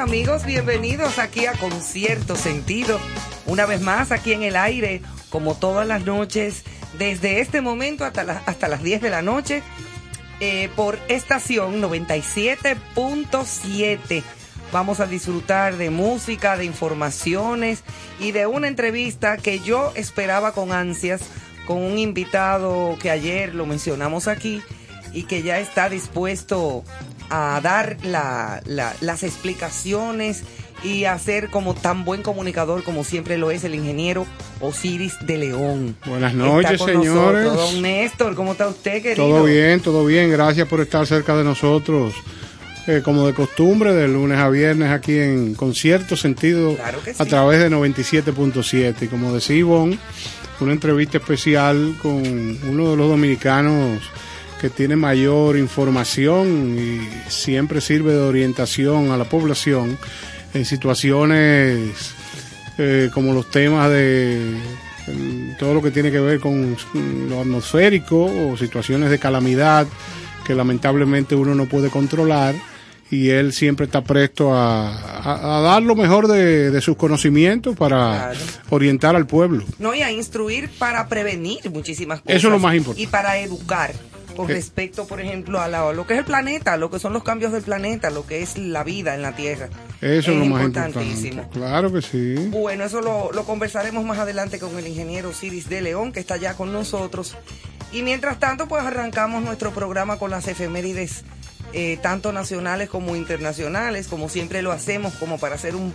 amigos, bienvenidos aquí a Concierto Sentido. Una vez más aquí en el aire, como todas las noches, desde este momento hasta, hasta las 10 de la noche, eh, por estación 97.7. Vamos a disfrutar de música, de informaciones y de una entrevista que yo esperaba con ansias con un invitado que ayer lo mencionamos aquí y que ya está dispuesto a dar la- la- las explicaciones y a ser como tan buen comunicador como siempre lo es el ingeniero Osiris de León. Buenas Está noches, con señores. nosotros. Don Néstor, ¿cómo está usted, querido? Todo bien, todo bien. Gracias por estar cerca de nosotros. Eh, como de costumbre, de lunes a viernes aquí en Concierto Sentido Claro que sí. a través de 97.7. Y como decía Ivonne, una entrevista especial con uno de los dominicanos que tiene mayor información y siempre sirve de orientación a la población en situaciones eh, como los temas de eh, todo lo que tiene que ver con mm, lo atmosférico o situaciones de calamidad que lamentablemente uno no puede controlar y él siempre está presto a, a- a dar lo mejor de, de sus conocimientos para Claro. orientar al pueblo. No, y a instruir para prevenir muchísimas cosas. Eso es lo más importante. Y para educar con respecto, por ejemplo, a, la- lo que es el planeta, lo que son los cambios del planeta, lo que es la vida en la Tierra. Eso es, lo más importantísimo. importante. Claro que sí. Bueno, eso lo, lo conversaremos más adelante con el ingeniero Ciris de León, que está ya con nosotros. Y mientras tanto, pues arrancamos nuestro programa con las efemérides, eh, tanto nacionales como internacionales, como siempre lo hacemos, como para hacer un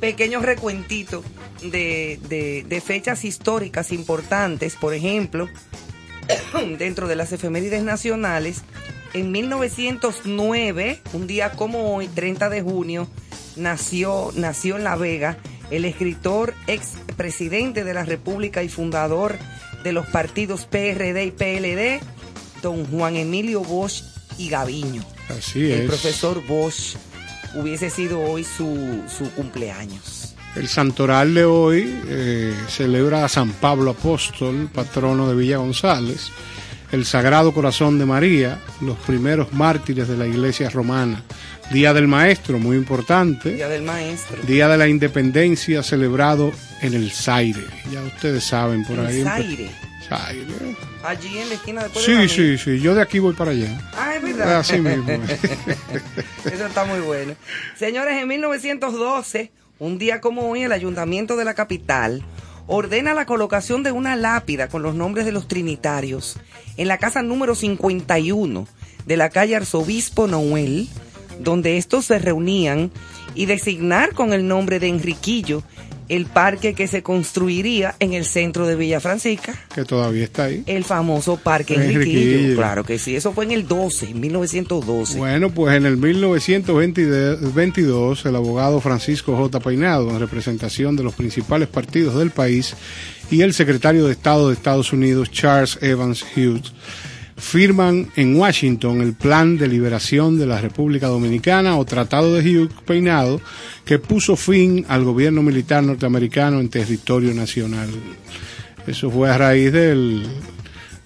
pequeño recuentito de, de- de fechas históricas importantes. Por ejemplo, dentro de las efemérides nacionales, en 1909, un día como hoy, 30 de junio, nació, nació en La Vega el escritor, ex presidente de la República y fundador de los partidos PRD y PLD, don Juan Emilio Bosch y Gaviño. Así El es. profesor Bosch hubiese sido hoy su, su cumpleaños. El santoral de hoy eh, celebra a San Pablo Apóstol, patrono de Villa González, el Sagrado Corazón de María, los primeros mártires de la Iglesia Romana. Día del Maestro, muy importante. Día del Maestro. Día de la Independencia celebrado en el Zaire. Ya ustedes saben por El ahí. Zaire. Zaire. Allí en la esquina de Sí, sí, sí. Yo de aquí voy para allá. Ah, es verdad. Así mismo. Eso está muy bueno. Señores, en 1912, un día como hoy, el ayuntamiento de la capital ordena la colocación de una lápida con los nombres de los trinitarios en la casa número 51 de la calle Arzobispo Noel, donde estos se reunían y designar con el nombre de Enriquillo el parque que se construiría en el centro de Villa Francisca. que todavía está ahí. El famoso Parque Enriquillo. Enriquillo. Claro que sí, eso fue en el 12, en 1912. Bueno, pues en el 1922 el abogado Francisco J. Peinado, en representación de los principales partidos del país, y el secretario de Estado de Estados Unidos, Charles Evans Hughes, firman en Washington el Plan de Liberación de la República Dominicana o Tratado de Hughes Peinado, que puso fin al gobierno militar norteamericano en territorio nacional. Eso fue a raíz del,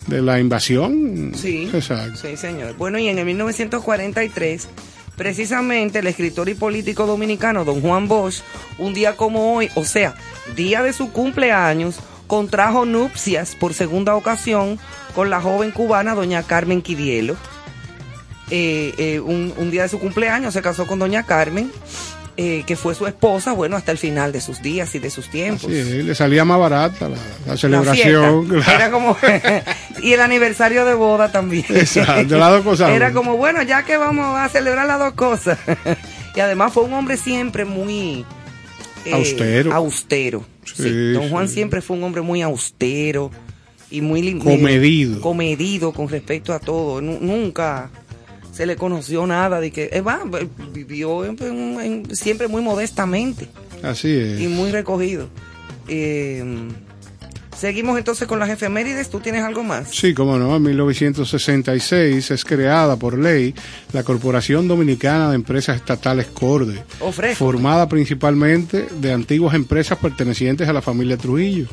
de la invasión. Sí, Exacto. sí, señor. Bueno, y en el 1943, precisamente el escritor y político dominicano don Juan Bosch, un día como hoy, o sea, día de su cumpleaños, contrajo nupcias por segunda ocasión con la joven cubana doña Carmen Quidielo. Eh, eh, un, un día de su cumpleaños se casó con doña Carmen, eh, que fue su esposa, bueno, hasta el final de sus días y de sus tiempos. Sí, le salía más barata la, celebración. Era como y el aniversario de boda también. Exacto, las dos cosas. Era como bueno, ya que vamos a celebrar las dos cosas. y además fue un hombre siempre muy Austero. Austero. Sí, Sí, Don Juan siempre fue un hombre muy austero y muy Comedido. comedido con respecto a todo. Nu- nunca se le conoció nada de que, eh, va, vivió en- en- en- siempre muy modestamente Así es. y muy recogido. Eh, seguimos entonces con las efemérides. ¿Tú tienes algo más? Sí, como no, en 1966 es creada por ley la Corporación Dominicana de Empresas Estatales CORDE, Ofrezco. formada principalmente de antiguas empresas pertenecientes a la familia Trujillo.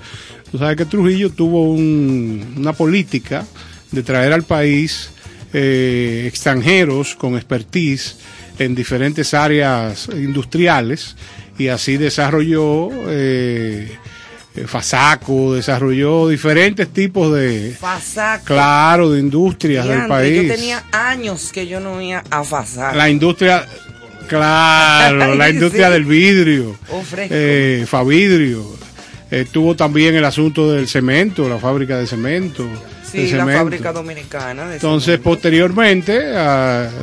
Tú sabes que Trujillo tuvo un- una política de traer al país eh, extranjeros con expertise en diferentes áreas industriales y así desarrolló eh, Fasaco, desarrolló diferentes tipos de, Fasaco. claro, de industrias del país. Yo tenía años que yo no iba a Fasaco. La industria, claro, la industria sí. del vidrio, Ofrezco. eh, Favidrio. Eh, tuvo también el asunto del cemento, la fábrica de cemento. sí, la fábrica dominicana. de Entonces, cemento. posteriormente,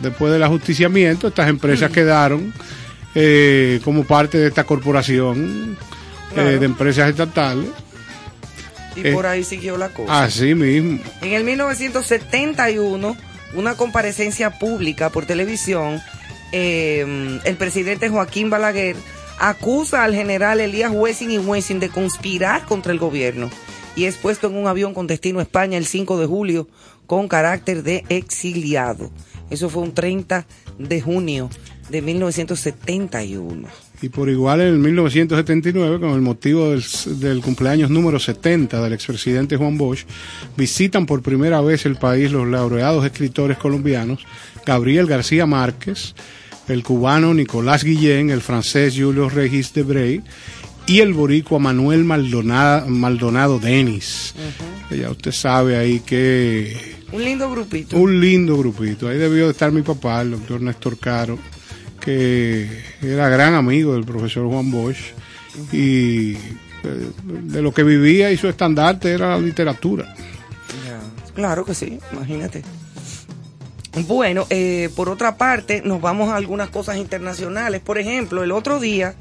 después del ajusticiamiento, estas empresas Mm. quedaron eh, como parte de esta corporación eh, de empresas estatales. y eh, por ahí siguió la cosa. Así mismo. En el 1971, una comparecencia pública por televisión, eh, el presidente Joaquín Balaguer acusa al general Elías Wessing y Wessing de conspirar contra el gobierno y es puesto en un avión con destino a España el 5 de julio con carácter de exiliado. Eso fue un 30 de junio de 1971. Y por igual en el 1979, con el motivo del, del cumpleaños número 70 del expresidente Juan Bosch, visitan por primera vez el país los laureados escritores colombianos Gabriel García Márquez, el cubano Nicolás Guillén, el francés Julio Regis de Brey y el boricua Manuel Maldonado, Maldonado Denis. Ya usted sabe ahí que Un lindo grupito. un lindo grupito. Ahí debió de estar mi papá, el doctor Néstor Caro, que era gran amigo del profesor Juan Bosch y eh, de lo que vivía y su estandarte era la literatura. Claro que sí, imagínate. Bueno, eh, por otra parte, nos vamos a algunas cosas internacionales. Por ejemplo, el otro día,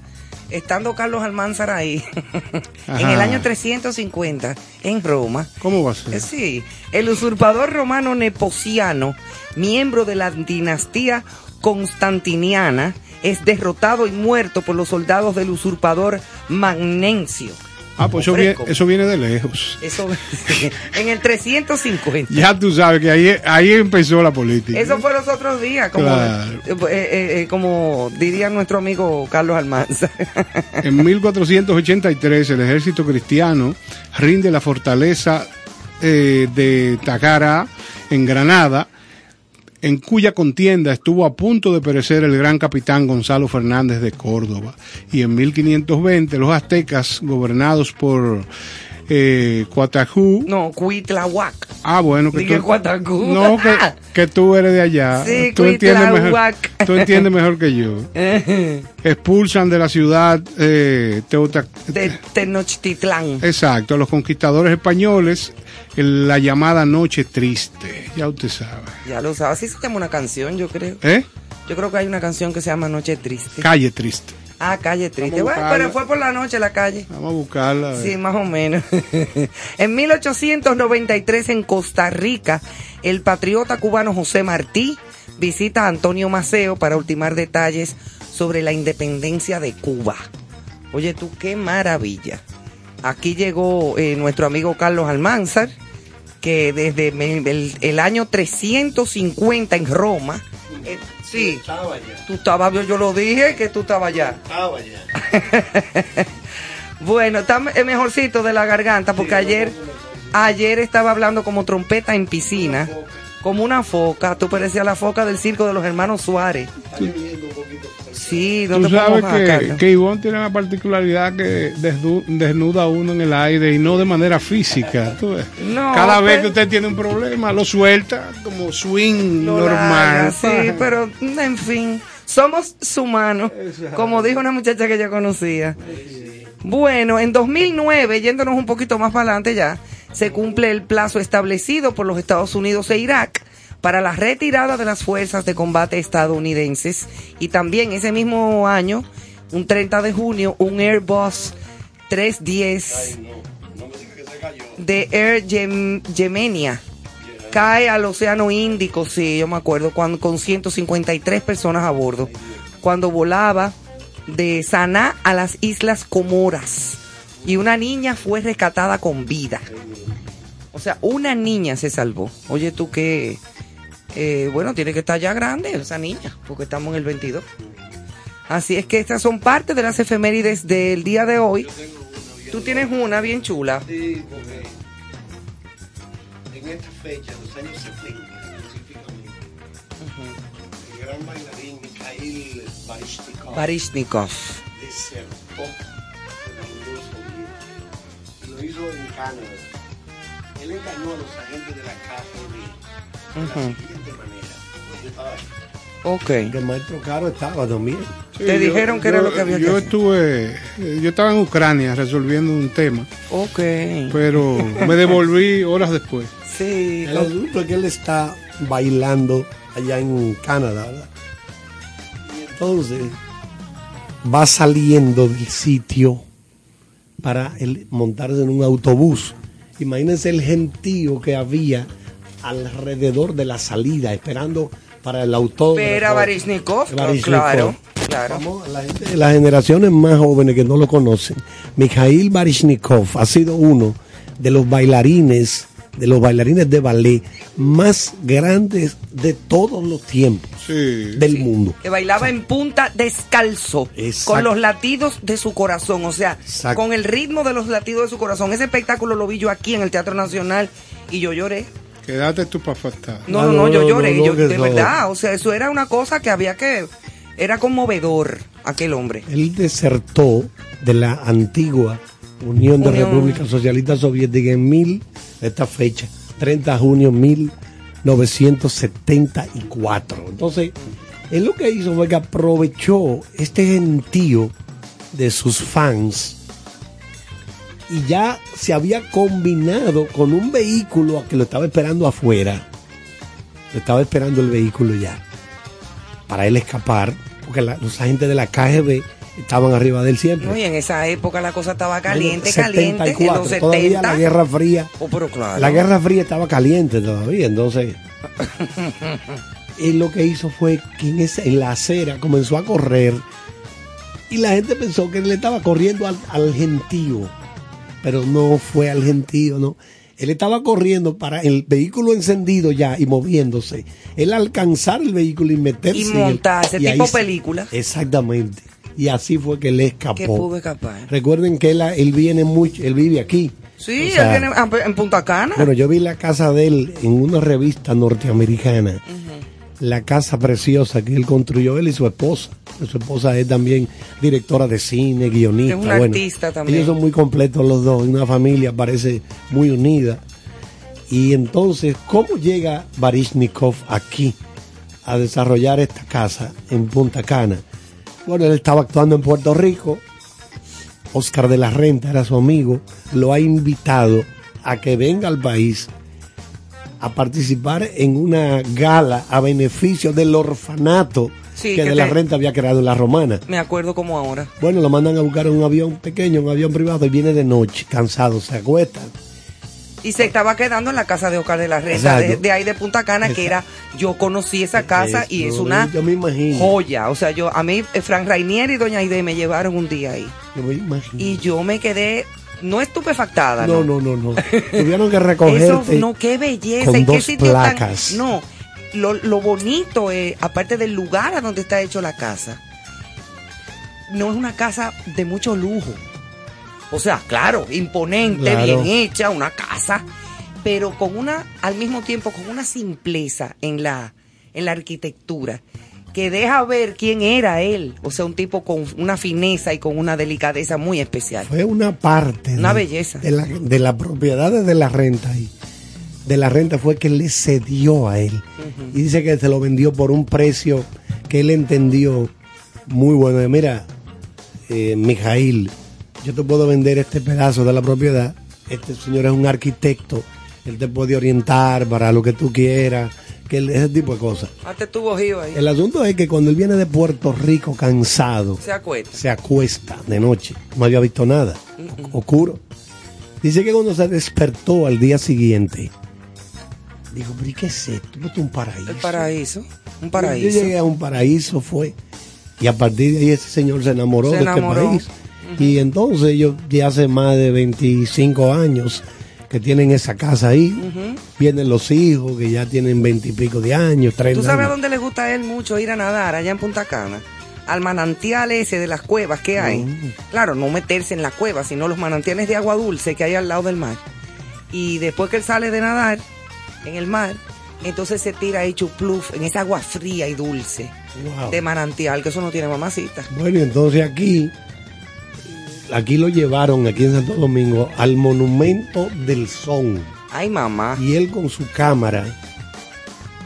estando Carlos Almanzar ahí, en el año 350, en Roma, ¿Cómo va a ser? eh, sí, el usurpador romano Nepociano, miembro de la dinastía constantiniana, es derrotado y muerto por los soldados del usurpador Magnencio. Ah, pues eso viene, eso viene de lejos. Eso en el 350. Ya tú sabes que ahí, ahí empezó la política. Eso fue los otros días, como, Claro. eh, eh, eh, como diría nuestro amigo Carlos Almanza. En 1483 el ejército cristiano rinde la fortaleza de Takara en Granada, en cuya contienda estuvo a punto de perecer el gran capitán Gonzalo Fernández de Córdoba. Y en 1520 los aztecas, gobernados por eh, Cuatajú, no, Cuitlahuac. ah bueno, que Dije tú, no, que, que tú eres de allá, Sí, tú entiendes mejor, tú entiendes mejor que yo. expulsan de la ciudad eh, De Tenochtitlán. Exacto, a los conquistadores españoles en la llamada Noche Triste, ya usted sabe. Ya lo sabes. Así se llama una canción, yo creo. ¿Eh? Yo creo que hay una canción que se llama Noche Triste. Calle Triste. Ah, Calle Triste. Bueno, pero fue por la noche la calle. Vamos a buscarla. Sí, más o menos. en 1893 en Costa Rica, el patriota cubano José Martí visita a Antonio Maceo para ultimar detalles sobre la independencia de Cuba. Oye tú, qué maravilla. Aquí llegó eh, nuestro amigo Carlos Almanzar, que desde el año 350 en Roma, eh, sí, tú estabas, yo, yo lo dije que tú estabas allá. Bueno, está me- eh, mejorcito de la garganta porque ayer, ayer estaba hablando como trompeta en piscina, como una foca. Tú parecías la foca del circo de los hermanos Suárez. Sí, no Tú sabes que, que Ivonne tiene una particularidad que desnuda a uno en el aire y no de manera física. tú ves. No, Cada vez que usted tiene un problema, lo suelta como swing Lo normal. sí, pero en fin, somos humanos, como dijo una muchacha que yo conocía. Bueno, en 2009, yéndonos un poquito más para adelante ya, se cumple el plazo establecido por los Estados Unidos e Irak para la retirada de las fuerzas de combate estadounidenses y también ese mismo año, un 30 de junio, un Airbus 310 de Air Yem- Yemenia cae al Océano Índico, sí, yo me acuerdo, cuando, con 153 personas a bordo, cuando volaba de Saná a las Islas Comoras y una niña fue rescatada con vida. O sea, una niña se salvó. Oye, tú que, eh, bueno, tiene que estar ya grande esa niña, porque estamos en el 22. Así es que estas son parte de las efemérides del día de hoy. Tú tienes una bien chula. Sí, porque en esta fecha, en los años 70 específicamente, el gran bailarín Mikhail Baryshnikov Barishnikov. desertó de la Unión Soviética. Lo hizo en Canadá. Él engañó a los agentes de la KGB de Ujú. la siguiente manera. Ok. El maestro Caro estaba también. Sí, Te dijeron que era lo que había que Yo hacer. estuve, eh, yo estaba en Ucrania resolviendo un tema, Ok. pero me devolví horas después. Sí. El asunto es que él está bailando allá en Canadá. ¿verdad? Y entonces va saliendo del sitio para montarse en un autobús. Imagínense el gentío que había alrededor de la salida, esperando para el autógrafo. Era Baryshnikov, Baryshnikov. claro, claro. Vamos, la gente de las generaciones más jóvenes que no lo conocen, Mikhail Baryshnikov ha sido uno de los bailarines, de los bailarines de ballet más grandes de todos los tiempos Sí. del mundo. que bailaba en punta descalzo, Exacto. con los latidos de su corazón, o sea, Exacto. con el ritmo de los latidos de su corazón. Ese espectáculo lo vi yo aquí en el Teatro Nacional y yo lloré. Quédate tú para faltar. No, Ah, no, no, no, yo lloré, no, yo, de verdad, o sea, eso era una cosa que había que, era conmovedor aquel hombre. Él desertó de la antigua Unión de Unión. República Socialista Soviética en mil, esta fecha, 30 de junio 1974. Entonces, él lo que hizo fue que aprovechó este gentío de sus fans y ya se había combinado con un vehículo a que lo estaba esperando afuera. Lo estaba esperando el vehículo ya para él escapar, porque la- los agentes de la KGB estaban arriba del siempre. No, y en esa época la cosa estaba caliente, caliente, en 74, los todavía 70. la Guerra Fría. Oh, pero claro. La Guerra Fría estaba caliente todavía, entonces. él lo que hizo fue que en, esa- en la acera comenzó a correr y la gente pensó que él le estaba corriendo al, al gentío, pero no fue al gentío, no. Él estaba corriendo para el vehículo encendido ya y moviéndose. Él alcanzar el vehículo y meterse. Y montarse, tipo película. Exactamente. Y así fue que él escapó. Que pudo escapar. Recuerden que él, él viene mucho, él vive aquí. Sí, O sea, él viene en Punta Cana. Bueno, yo vi la casa de él en una revista norteamericana. La casa preciosa que él construyó, él y su esposa. Su esposa es también directora de cine, guionista. Es una bueno, artista también. Ellos son muy completos los dos, una familia parece muy unida. Y entonces, ¿cómo llega Baryshnikov aquí a desarrollar esta casa en Punta Cana? Bueno, él estaba actuando en Puerto Rico, Oscar de la Renta era su amigo, lo ha invitado a que venga al país a participar en una gala a beneficio del orfanato Sí, que que de la Renta había creado en la Romana. Me acuerdo como ahora. Bueno, lo mandan a buscar en un avión pequeño, un avión privado, y viene de noche, cansado, se acuesta. Y se estaba quedando en la casa de Oscar de la Renta, de, ahí de Punta Cana, que era, yo conocí esa casa y es una Yo me imagino. joya. O sea, yo, a mí, eh, Frank Rainier y Doña Aide me llevaron un día ahí. Yo me imagino. Y yo me quedé, no estupefactada, no, ¿no? no, no, no. Tuvieron que Eso, recogerte. no, qué belleza. con ¿Y qué dos sitio tan- placas. No, lo, lo bonito es, aparte del lugar a donde está hecho la casa, no es una casa de mucho lujo. O sea, claro, imponente, Claro. bien hecha, una casa, pero con una, al mismo tiempo, con una simpleza en la, en la arquitectura que deja ver quién era él. O sea, un tipo con una fineza y con una delicadeza muy especial. Fue una parte Una de, belleza. de la, de la propiedades de la renta y de la renta fue que le cedió a él y dice que se lo vendió por un precio que él entendió muy bueno. Y Mira, eh, Mijail, yo te puedo vender este pedazo de la propiedad. Este señor es un arquitecto, él te puede orientar para lo que tú quieras, que ese tipo de cosas. Tuvo ahí. El asunto es que cuando él viene de Puerto Rico cansado, Se acuesta. se acuesta de noche. No había visto nada. Oscuro. Dice que cuando se despertó al día siguiente, Digo, pero ¿y qué es esto? Esto es un paraíso. El paraíso. Un Yo paraíso. llegué a un paraíso, fue. Y a partir de ahí ese señor se enamoró Se de enamoró. este país. Y entonces ellos ya hace más de 25 años que tienen esa casa ahí. Vienen los hijos que ya tienen 20 y pico de años, 30 ¿Tú sabes a dónde le gusta a él mucho ir a nadar? Allá en Punta Cana. Al manantial ese de las cuevas que hay. Claro, no meterse en la cueva, sino los manantiales de agua dulce que hay al lado del mar. Y después que él sale de nadar en el mar, entonces se tira ahí chupluf en esa agua fría y dulce Wow. de manantial, que eso no tiene mamacita. Bueno, y entonces aquí, aquí lo llevaron, aquí en Santo Domingo, al Monumento del Son. Ay, mamá. Y él con su cámara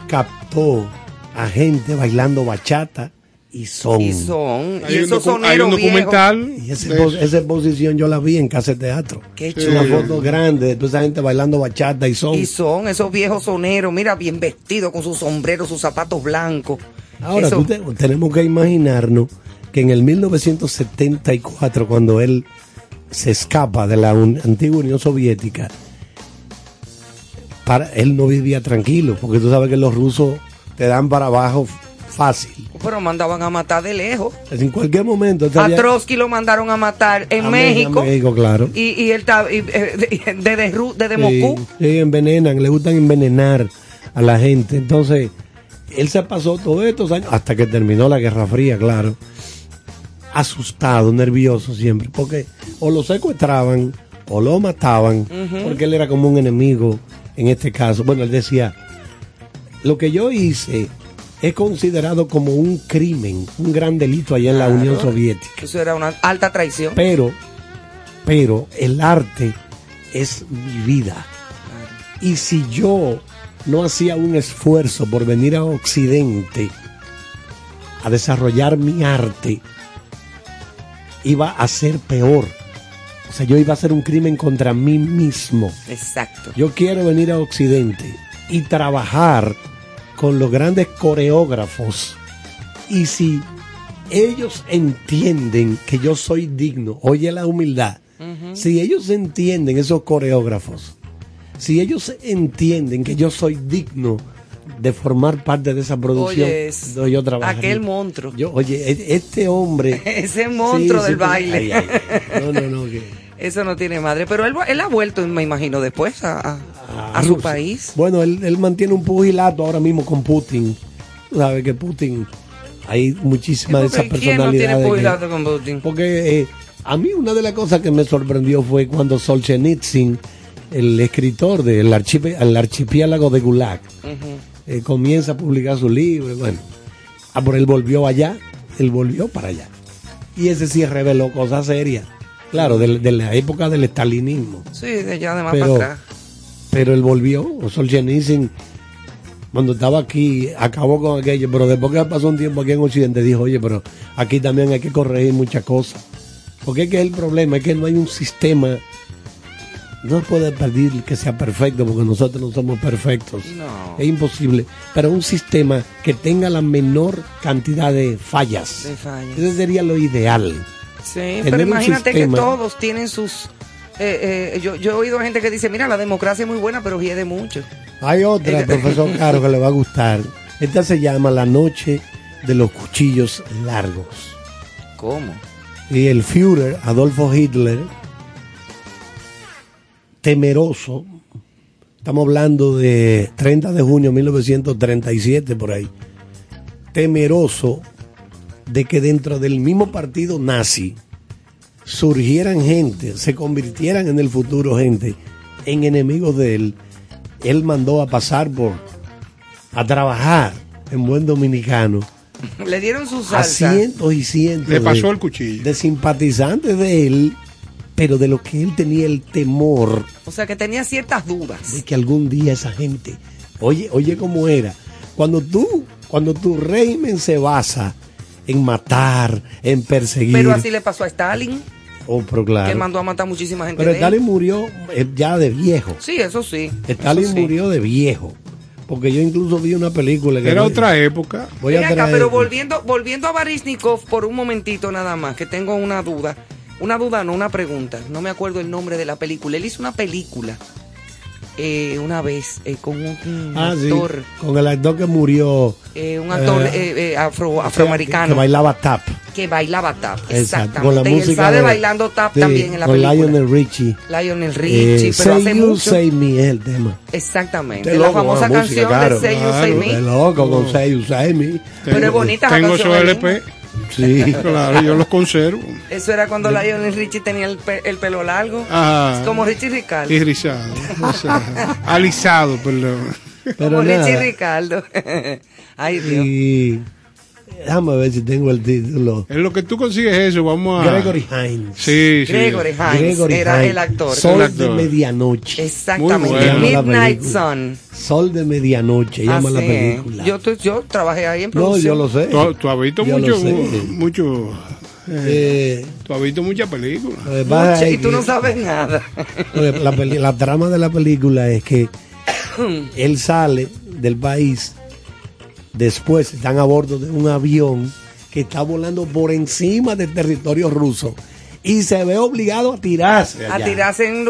captó a gente bailando bachata y son. Y son. Hay y un, esos docu- hay soneros un documental. Y ese esa exposición yo la vi en Casa de Teatro. Qué Sí. Una foto grande de toda esa gente bailando bachata y son. Y son esos viejos soneros, mira, bien vestidos con sus sombreros, sus zapatos blancos. Ahora, Eso- tú te- tenemos que imaginarnos que en el 1974, cuando él se escapa de la un- antigua Unión Soviética, para, él no vivía tranquilo, porque tú sabes que los rusos te dan para abajo fácil. Pero mandaban a matar de lejos. En cualquier momento... A Trotsky lo mandaron a matar en a México. México, claro. Y, y él y, eh, de- desde, Ru- desde Sí, Moscú. sí, envenenan, le gustan envenenar a la gente. Entonces, él se pasó todos estos años, hasta que terminó la Guerra Fría, claro, asustado, nervioso siempre, porque o lo secuestraban o lo mataban, porque él era como un enemigo en este caso. Bueno, él decía, lo que yo hice es considerado como un crimen, un gran delito allá en la. Unión Soviética. Eso era una alta traición. Pero, pero el arte es mi vida. Y si yo no hacía un esfuerzo por venir a Occidente a desarrollar mi arte, iba a ser peor. O sea, yo iba a hacer un crimen contra mí mismo. Exacto. Yo quiero venir a Occidente y trabajar con los grandes coreógrafos. Y si ellos entienden que yo soy digno, oye la humildad, si ellos entienden, esos coreógrafos, si ellos entienden que yo soy digno de formar parte de esa producción, Oye, es no, yo trabajaría. aquel monstruo. Yo, oye, e- este hombre... Ese monstruo del baile. ay, ay, ay. No, no, no, que... Eso no tiene madre. Pero él, él ha vuelto, me imagino, después a, a- a su país. Bueno, él, él mantiene un pugilato ahora mismo con Putin. Tú sabes que Putin, hay muchísimas de esas Porque ¿Quién no tiene personalidades. que- con Putin? porque eh, a mí una de las cosas que me sorprendió fue cuando Solzhenitsyn, el escritor del archipe- el archipiélago de Gulag, eh, comienza a publicar su libro. y Bueno, ah, pero él volvió allá, él volvió para allá. Y ese sí reveló cosas serias. Claro, de, de la época del estalinismo Sí, de allá de más Pero- para atrás. pero él volvió. Solzhenitsyn, cuando estaba aquí, acabó con aquello, pero después que pasó un tiempo aquí en Occidente, dijo, oye, pero aquí también hay que corregir muchas cosas. Porque es que el problema es que no hay un sistema, no puede pedir que sea perfecto, porque nosotros no somos perfectos. No. Es imposible. Pero un sistema que tenga la menor cantidad de fallas. De fallas. Ese sería lo ideal. Sí, Tener pero imagínate que todos tienen sus... eh, eh, yo, yo he oído gente que dice, mira, la democracia es muy buena, pero hiede mucho. Hay otra, profesor Caro, que le va a gustar. Esta se llama La Noche de los Cuchillos Largos. ¿Cómo? Y el Führer, Adolfo Hitler, temeroso, estamos hablando de 30 de junio de 1937 por ahí, temeroso de que dentro del mismo partido nazi surgieran gente, se convirtieran en el futuro gente en enemigos de él, él mandó a pasar por, a trabajar en buen dominicano. Le dieron su a cientos y cientos Le pasó de- el cuchillo. de simpatizantes de él, pero de lo que él tenía el temor O sea, que tenía ciertas dudas. de que algún día esa gente, oye, oye cómo era, cuando tú, cuando tu régimen se basa en matar, en perseguir, Pero así le pasó a Stalin, oh, pero que claro. mandó a matar muchísima gente pero de él. Stalin murió eh, ya de viejo. Sí, eso sí. Stalin eso sí. murió de viejo. Porque yo incluso vi una película que Era otra época. voy a acá, pero volviendo, volviendo a Baryshnikov por un momentito nada más, que tengo una duda. Una duda, no una pregunta. No me acuerdo el nombre de la película. Él hizo una película eh, una vez eh, con un, un Ah, sí. actor, Con el actor que murió. eh, un actor Eh, eh, eh, afro, Que, afroamericano bailaba tap. que bailaba tap. Exacto. Con la Exactamente. Y él música sale de- bailando tap también en la con película. Lionel Richie. Lionel Richie, Eh, pero say hace you, mucho. say me es el tema. Exactamente. La loco, famosa la música, canción claro. de Say You, Say Me. Qué loco con Say You, Say Me. Pero es bonita esa Tengo ahí. LP. Sí. Claro, yo los conservo. Eso era cuando Lionel Richie tenía el, pe- el pelo largo. Ajá. Como Richie Ricardo. Y rizado. o sea, alisado, perdón. Pero como Richie nada. Ricardo. Ay, Dios. Y déjame ver si tengo el título. En lo que tú consigues eso, vamos a. Gregory Hines. Sí, sí. Gregory Hines Gregory era Hines. el actor. Sol El de medianoche. Exactamente. Midnight. Sun. Sol de medianoche, llama la película. Yo, tu- yo trabajé ahí en no, producción. yo lo sé. Tú, tú has visto Yo mucho, lo sé. mucho. Eh, Tú has visto muchas películas. Mucha- y tú no sabes nada. La, peli- la trama de la película es que él sale del país, después están a bordo de un avión que está volando por encima del territorio ruso y se ve obligado a tirarse. a tirarse en,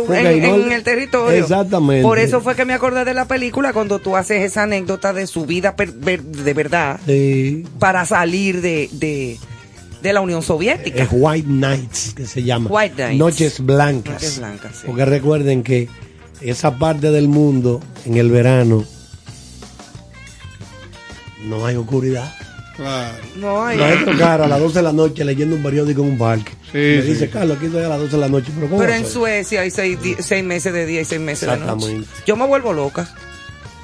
el territorio. Exactamente. Por eso fue que me acordé de la película cuando tú haces esa anécdota de su vida per- ver- de verdad Sí, para salir de, de, de la Unión Soviética. es White Nights que se llama. White Nights. Noches blancas. Noches blancas, sí. Porque recuerden que esa parte del mundo en el verano no hay oscuridad. Claro. No hay. No hay tocar a las 12 de la noche leyendo un periódico en un parque. Sí, Me sí. dice, Carlos, aquí estoy a las 12 de la noche. Pero, ¿cómo Pero va a en? Suecia hay seis, di- seis meses de día y seis meses de noche. Exactamente. Yo me vuelvo loca.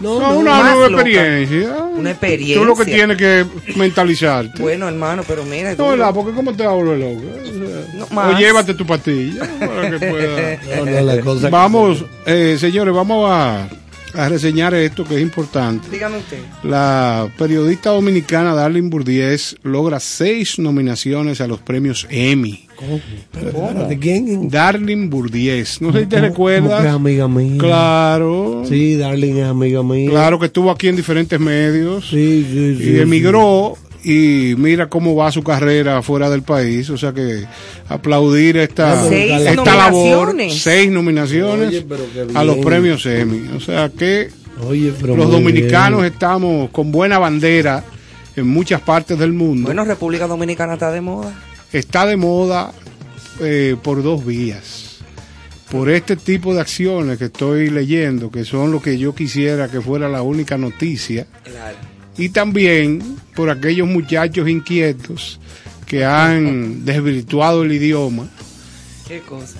No, No, no, una nueva loca. experiencia. Una experiencia. Tú lo que tienes que mentalizarte. Bueno, hermano, pero mira. No, ¿verdad? Porque ¿cómo te va a volver loco? No, o más. llévate tu pastilla para que pueda... no, no, la cosa que- Vamos, eh, señores, vamos a, a reseñar esto que es importante. Dígame usted. La periodista dominicana Darlene Burdiez logra seis nominaciones a los premios Emmy. ¿De quién? Darlene Burdiez, no sé si te ¿Cómo- cómo que es recuerdas. amiga mía. Claro, Sí, Darling es amiga mía. claro que estuvo aquí en diferentes medios Sí, sí, sí. y emigró y mira cómo va su carrera fuera del país. O sea que aplaudir esta, Seis esta labor, nominaciones. seis nominaciones Oye, a los premios Emmy. O sea que. Oye, los dominicanos bien. estamos con buena bandera en muchas partes del mundo. Bueno, República Dominicana está de moda. Está de moda eh, por dos vías. Por este tipo de acciones que estoy leyendo, que son lo que yo quisiera que fuera la única noticia, Claro. Y también por aquellos muchachos inquietos que han desvirtuado el idioma Qué cosa.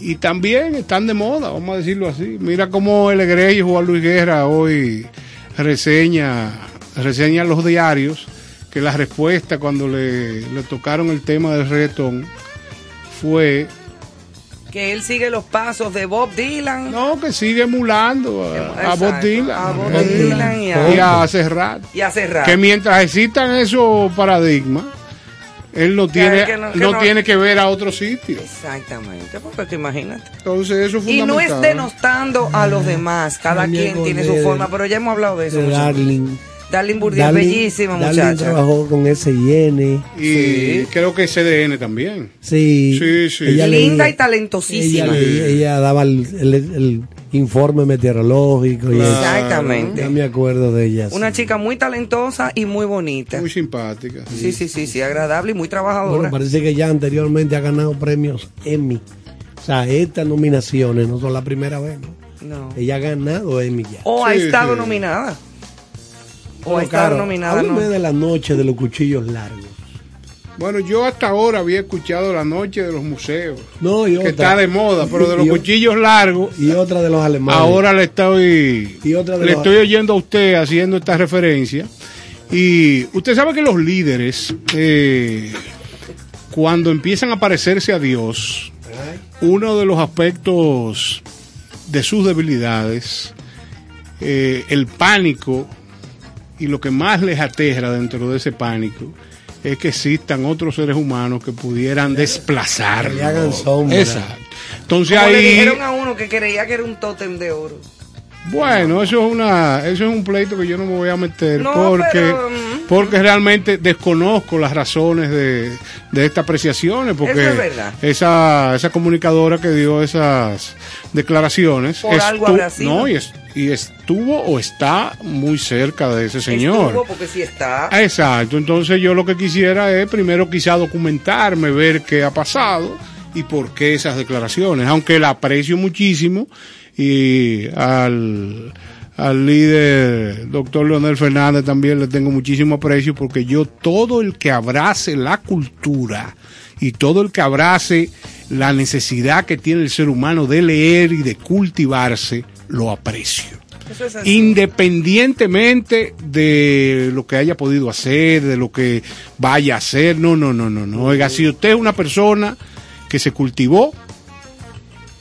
y también están de moda, vamos a decirlo así. Mira cómo el egregio Juan Luis Guerra hoy reseña, reseña los diarios que la respuesta cuando le, le tocaron el tema del reggaetón fue Que él sigue los pasos de Bob Dylan. no que sigue emulando a, a Bob Dylan a Bob Dylan y a- y a Serrat. Y a cerrar. que mientras existan esos paradigmas él no tiene que no- que no no- tiene que ver a otro sitio Exactamente, porque que imagínate. entonces eso es Y no es denostando a los demás, cada quien tiene su forma, pero ya hemos hablado de eso. De. Darling. Darling- bellísima muchacha. trabajó con S.I.N. y Sí. creo que CDN también Sí. Sí, sí. Ella Linda leía- y talentosísima. Ella, leía- ella daba el, el- el informe meteorológico. y. Exactamente. Ya me acuerdo de ella. Una sí. chica muy talentosa y muy bonita. muy simpática Sí, sí, sí, sí, agradable y muy Bueno, trabajadora. parece que ya anteriormente ha ganado premios Emmy. O sea, estas nominaciones no son la primera vez. ¿no? No. Ella ha ganado Emmy ya. O ha Sí, estado sí. nominada. O claro, nominada, háblame ¿no? de la noche de los cuchillos largos. Bueno, yo hasta ahora había escuchado la noche de los museos, No, y que otra. está de moda, pero de los Y- cuchillos largos, Y otra de los alemanes. ahora le estoy, Y otra de le los- estoy oyendo a usted haciendo esta referencia. Y usted sabe que los líderes, eh, cuando empiezan a parecerse a Dios, uno de los aspectos de sus debilidades, eh, el pánico y lo que más les aterra dentro de ese pánico es que existan otros seres humanos que pudieran desplazar. Que le hagan sombra. Exacto. Entonces Como le ahí, dijeron a uno que creía que era un tótem de oro. bueno, eso es una, eso es un pleito que yo no me voy a meter No, porque pero, mm. Porque realmente desconozco las razones de, de estas apreciaciones, porque es esa, esa comunicadora que dio esas declaraciones Por algo habrá sido. no, y, es- y estuvo o está muy cerca de ese señor. Estuvo porque sí está. Exacto, entonces yo lo que quisiera es primero quizá documentarme, ver qué ha pasado y por qué esas declaraciones, aunque la aprecio muchísimo y al, al líder doctor Leonel Fernández también le tengo muchísimo aprecio porque yo todo el que abrace la cultura y todo el que abrace la necesidad que tiene el ser humano de leer y de cultivarse, lo aprecio es independientemente de lo que haya podido hacer, de lo que vaya a hacer, no, no, no, no, no. Oiga, si usted es una persona que se cultivó,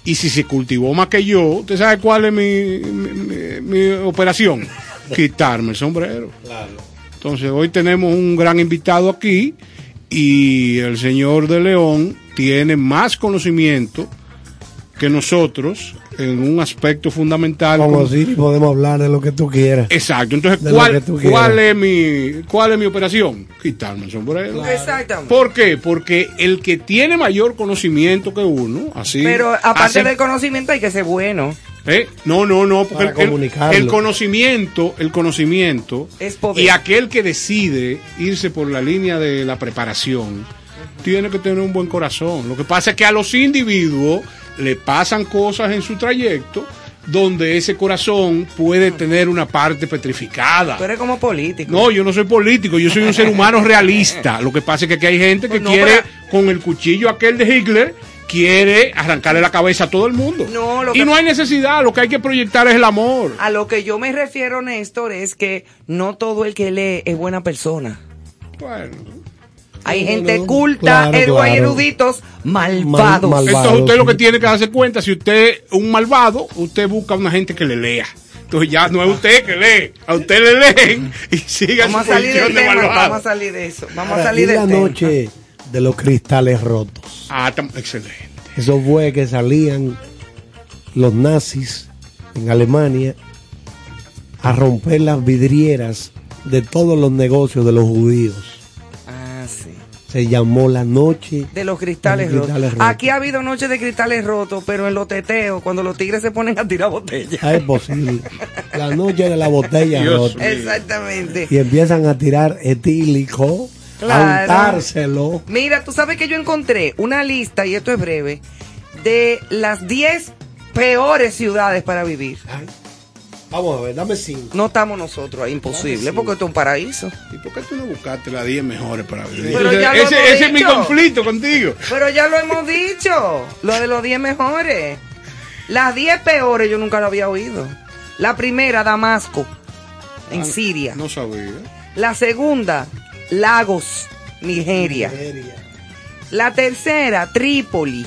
y si se cultivó más que yo, ¿usted sabe cuál es mi, mi, mi- operación? Quitarme el sombrero. Entonces, hoy tenemos un gran invitado aquí y el señor de León tiene más conocimiento que nosotros en un aspecto fundamental. Como como- si podemos hablar de lo que tú quieras. Exacto, entonces, ¿cuál, cuál, es mi, ¿cuál es mi operación? Quitarme el sombrero. Exactamente. ¿Por qué? Porque el que tiene mayor conocimiento que uno, así. Pero aparte hace- del conocimiento hay que ser bueno. ¿Eh? No, no, no, porque Para el- el conocimiento, el conocimiento Es poder. y aquel que decide irse por la línea de la preparación tiene que tener un buen corazón. Lo que pasa es que a los individuos le pasan cosas en su trayecto donde ese corazón puede tener una parte petrificada. Tú eres como político. No, yo no soy político, yo soy un ser humano realista. Lo que pasa es que aquí hay gente que no, quiere, con el cuchillo aquel de Hitler, quiere arrancarle la cabeza a todo el mundo. No, lo y que- no hay necesidad, lo que hay que proyectar es el amor. A lo que yo me refiero, Néstor, es que no todo el que lee es buena persona. Bueno, Hay gente no, culta, claro, hay claro. eruditos malvados. Mal- malvados. entonces usted lo que tiene que darse cuenta, si usted es un malvado, usted busca una gente que le lea. Entonces ya no es usted que lee, a usted le leen y siga Vamos a su salir del posición de tema, malvado. vamos a salir de eso. Vamos a salir y del la tema. noche de los cristales rotos. Ah, excelente. Eso fue que salían los nazis en Alemania a romper las vidrieras de todos los negocios de los judíos. Se llamó la noche De los cristales, De los cristales rotos. rotos. Aquí ha habido noches de cristales rotos, pero en los teteos, cuando los tigres se ponen a tirar botellas. Ah, es posible. La noche de la botella rota. Exactamente. Y empiezan a tirar etílico, Claro. a untárselo. Mira, tú sabes que yo encontré una lista, y esto es breve, de las 10 peores ciudades para vivir. Ay, Vamos a ver, dame cinco. No estamos nosotros ahí, imposible, porque esto es un paraíso. ¿Y por qué tú no buscaste las 10 mejores para vivir? Pero Ese- ya lo ese, hemos ese es mi conflicto contigo. Pero ya lo hemos dicho, lo de los 10 mejores. Las 10 peores yo nunca lo había oído. La primera, Damasco, en Ah, Siria. No sabía. La segunda, Lagos, Nigeria. Nigeria, La tercera, Trípoli,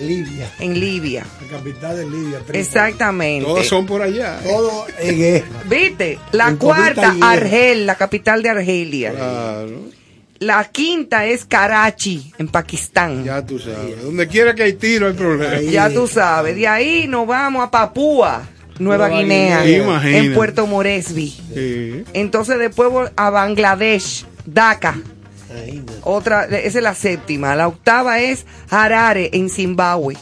Libia, en Libia. la capital de Libia. Exactamente. Todas son por allá. Todo en guerra. ¿Viste? La En cuarta. Argel, la capital de Argelia. Claro. La quinta es Karachi, en Pakistán. Ya, Ya tú sabes. Donde quiera que hay tiro hay problema. Ahí. tú sabes. De ahí nos vamos a Papúa, Nueva, Nueva Guinea, Guinea. Imagínate. en Puerto Moresby. Sí. Entonces después voy a Bangladesh, Dhaka. Otra, esa es la séptima. La octava es Harare, en Zimbabue.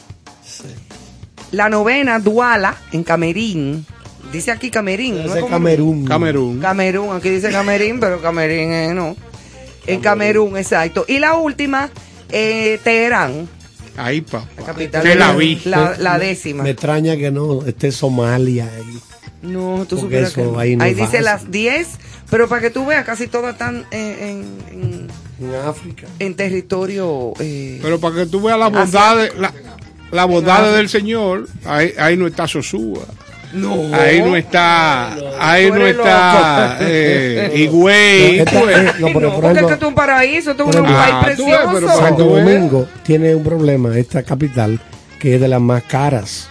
La novena, Duala, en Camerín. Dice aquí Camerín. ¿no es como- Camerún. Camerún. Camerún, aquí dice Camerín, pero Camerín eh, no. En Camerún, exacto. Y la última, eh, Teherán, Ahí, papá. la capital. De la vi. La, décima. Me extraña que no esté Somalia ahí. no, tú supieras que no. ahí no dice las 10, pero para que tú veas, casi todas están en, en, en- En África. en territorio. eh, Pero para que tú veas la bondad, la, la bondad del Señor, ahí, ahí no está Sosúa. no. Ahí no está, ahí no está eh, Higüey. No, esta- tú ves. no, Ay, pero no, por porque ejemplo- esto es un paraíso, esto es por un ejemplo- país tú ves, pero precioso. para Santo. Domingo tiene un problema, esta capital, que es de las más caras.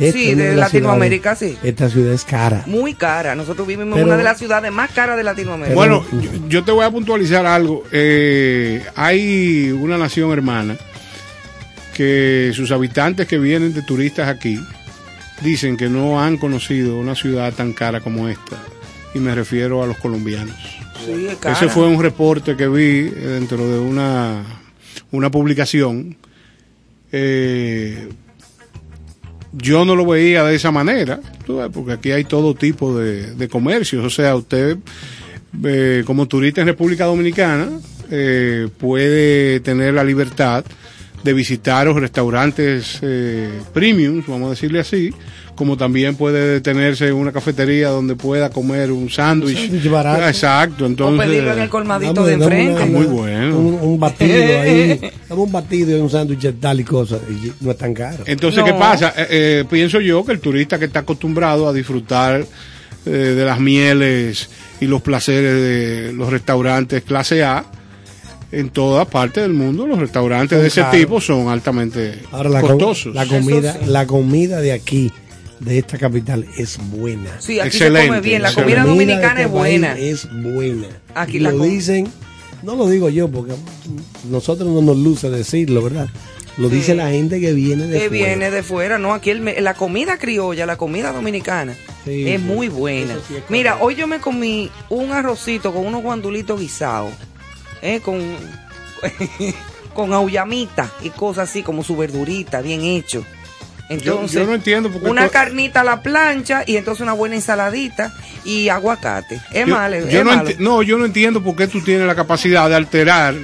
Esta Sí, de Latinoamérica, ciudades- sí. Esta ciudad es cara. Muy cara. Nosotros vivimos en una de las ciudades más caras de Latinoamérica. Bueno, yo, yo te voy a puntualizar algo. Eh, hay una nación hermana que sus habitantes que vienen de turistas aquí dicen que no han conocido una ciudad tan cara como esta. Y me refiero a los colombianos. Sí, es cara. Ese fue un reporte que vi dentro de una, una publicación. Eh, yo no lo veía de esa manera, porque aquí hay todo tipo de, de comercios. O sea, usted, eh, como turista en República Dominicana, eh, puede tener la libertad de visitar los restaurantes eh, premiums, vamos a decirle así, como también puede detenerse en una cafetería donde pueda comer un sándwich. sándwich barato. Exacto, O entonces... pedirlo en el colmadito Dame- de enfrente. una- Muy bueno. Un, un batido ahí. Dame un batido y un sándwich tal y cosas. Y no es tan caro. Entonces, No. ¿qué pasa? Eh, eh, pienso yo que el turista que está acostumbrado a disfrutar eh, de las mieles y los placeres de los restaurantes clase A, en toda parte del mundo los restaurantes Son de ese tipo son altamente Ahora la, com- costosos. la comida, sí. la comida de aquí, de esta capital, es buena. Sí, aquí Excelente, se come bien. La excelente. comida dominicana es este país buena. Es buena. Aquí la lo dicen, no lo digo yo porque nosotros no nos luce decirlo, ¿verdad? Lo Sí. dice la gente que viene de que fuera. viene de fuera, no, aquí el me- la comida criolla, la comida dominicana Sí, es sí. muy buena. Sí es Mira, hoy yo me comí un arrocito con unos guandulitos guisados, eh, con con auyamita y cosas así como su verdurita bien hecho. Entonces, yo no entiendo por qué una carnita a la plancha y entonces una buena ensaladita y aguacate. Es Yo- malo, yo es no, malo. enti- no, yo no entiendo por qué tú tienes la capacidad de alterar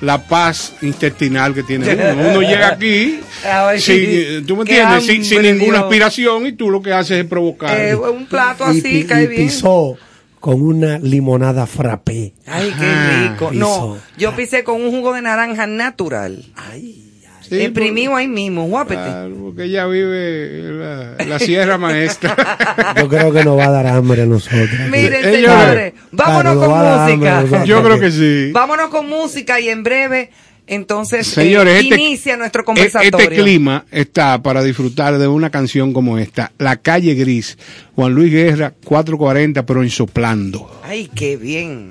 la paz intestinal que tiene uno. Uno llega aquí, Ay, sin, tú me entiendes, sin, ninguna aspiración y tú lo que haces es provocar. Eh, un plato Y así pi- cae y bien. pisó con una limonada frappé. Ay, qué rico. No, yo pisé con un jugo de naranja natural. Sí, Imprimido ahí mismo, guápete. Claro, porque ella vive en la, la Sierra Maestra. Yo creo que nos va a dar hambre a nosotros. Miren, señores, vámonos Claro, con música. nosotros. Yo creo que sí. Vámonos con música y en breve, entonces, Señores, eh, este- inicia nuestro e- conversatorio. Este clima está para disfrutar de una canción como esta, La Calle Gris, Juan Luis Guerra, 440, pero ensoplando. Ay, qué bien.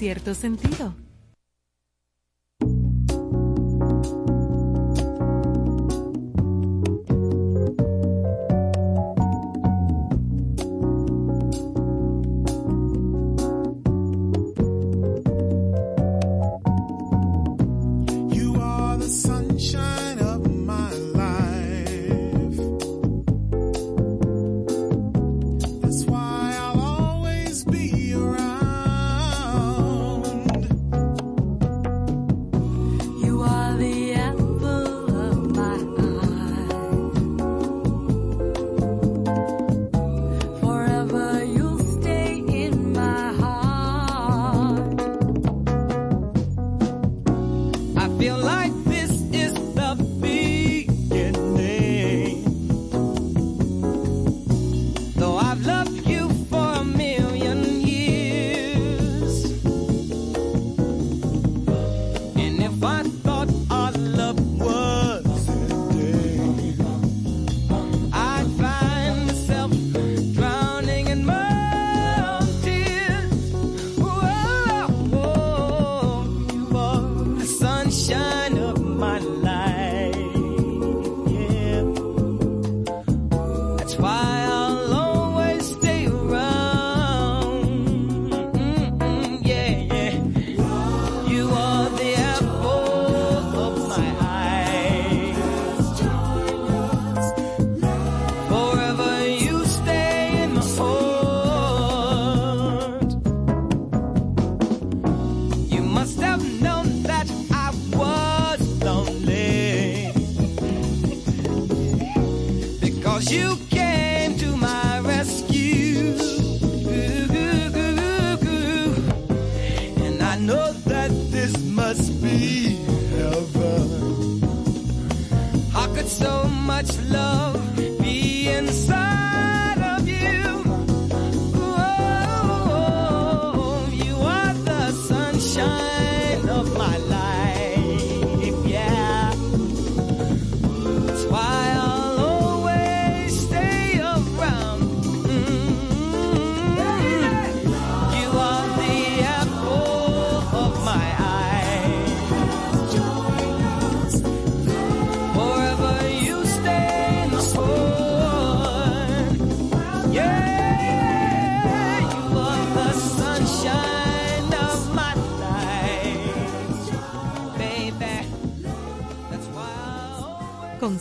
Cierto sentido.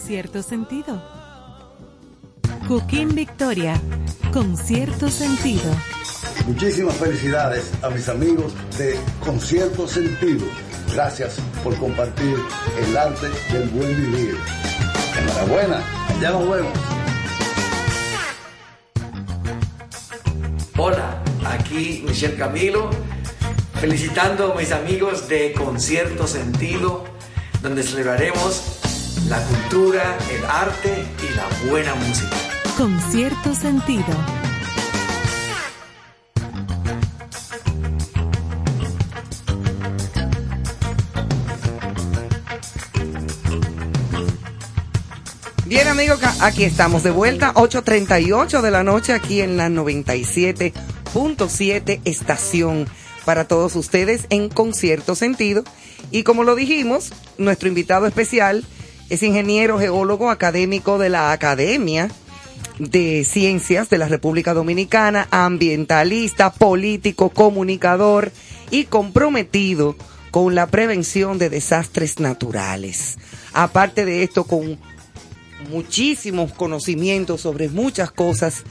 Cierto sentido. Cooking Victoria, con cierto sentido. Muchísimas felicidades a mis amigos de Concierto Sentido. Gracias por compartir el arte del buen vivir. Enhorabuena, ya nos vemos. Hola, aquí Michelle Camilo, felicitando a mis amigos de Concierto Sentido, donde celebraremos la cultura, el arte y la buena música. Con cierto sentido. Bien amigos, aquí estamos de vuelta, 8.38 de la noche aquí en la 97.7 estación para todos ustedes en concierto sentido. Y como lo dijimos, nuestro invitado especial es ingeniero geólogo académico de la Academia de Ciencias de la República Dominicana, ambientalista, político, comunicador y comprometido con la prevención de desastres naturales. Aparte de esto, con muchísimos conocimientos sobre muchas cosas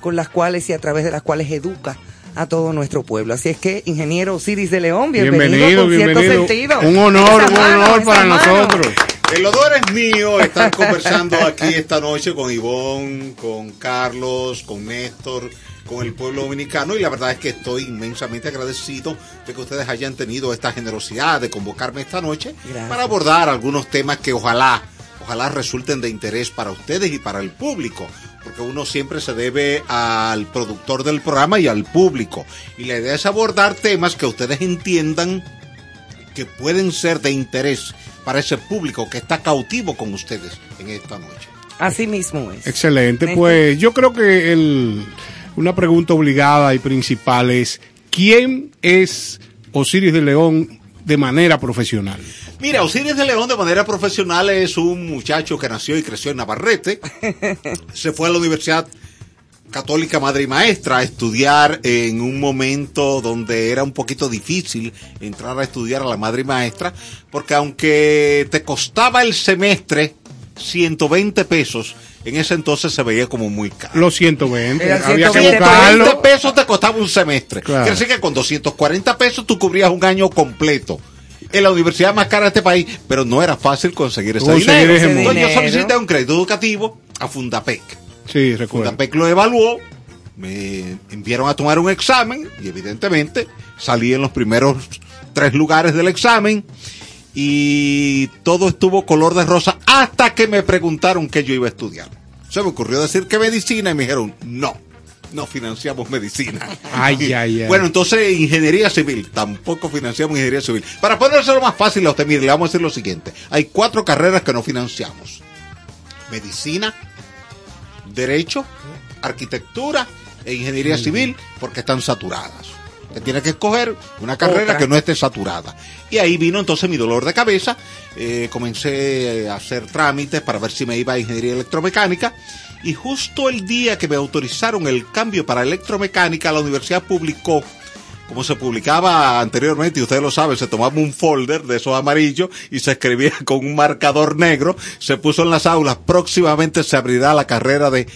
con las cuales y a través de las cuales educa a todo nuestro pueblo. Así es que, ingeniero Osiris de León, bienvenido, Bienvenido, con cierto sentido. Un honor, Esa un honor para mano. El honor es mío estar conversando aquí esta noche con Ivonne, con Carlos, con Néstor, con el pueblo dominicano y la verdad es que estoy inmensamente agradecido de que ustedes hayan tenido esta generosidad de convocarme esta noche Gracias. para abordar algunos temas que ojalá, ojalá resulten de interés para ustedes y para el público. Porque uno siempre se debe al productor del programa y al público. Y la idea es abordar temas que ustedes entiendan que pueden ser de interés para ese público que está cautivo con ustedes en esta noche. Así mismo es. Excelente. Néstor. Pues yo creo que el, una pregunta obligada y principal es, ¿quién es Osiris de León de manera profesional? Mira, Osiris de León de manera profesional es un muchacho que nació y creció en Navarrete. Se fue a la Universidad Católica Madre y Maestra a estudiar en un momento donde era un poquito difícil entrar a estudiar a la Madre y Maestra, porque aunque te costaba el semestre 120 pesos, en ese entonces se veía como muy caro. Los 120. Eran Había que 120 buscarlo. 120 pesos te costaba un semestre. Claro. Quiere decir que con 240 pesos tú cubrías un año completo. En la universidad más cara de este país, pero no era fácil conseguir ese Conseguir dinero. ese Entonces yo dinero. solicité un crédito educativo a Fundapec. Sí, recuerdo. Fundapec lo evaluó, me enviaron a tomar un examen y evidentemente salí en los primeros tres lugares del examen y todo estuvo color de rosa hasta que me preguntaron qué yo iba a estudiar. Se me ocurrió decir que medicina y me dijeron no. No financiamos medicina. Ay, ay, ay. Bueno, entonces ingeniería civil. Tampoco financiamos ingeniería civil. Para ponérselo más fácil a usted, mire, le vamos a decir lo siguiente. Hay cuatro carreras que no financiamos. Medicina, Derecho, Arquitectura e Ingeniería Civil porque están saturadas. Usted tiene que escoger una carrera Otra. que no esté saturada. Y ahí vino entonces mi dolor de cabeza. Eh, comencé a hacer trámites para ver si me iba a Ingeniería Electromecánica. Y justo el día que me autorizaron el cambio para electromecánica, la universidad publicó como se publicaba anteriormente, y ustedes lo saben, se tomaba un folder de esos amarillos y se escribía con un marcador negro, se puso en las aulas, próximamente se abrirá la carrera de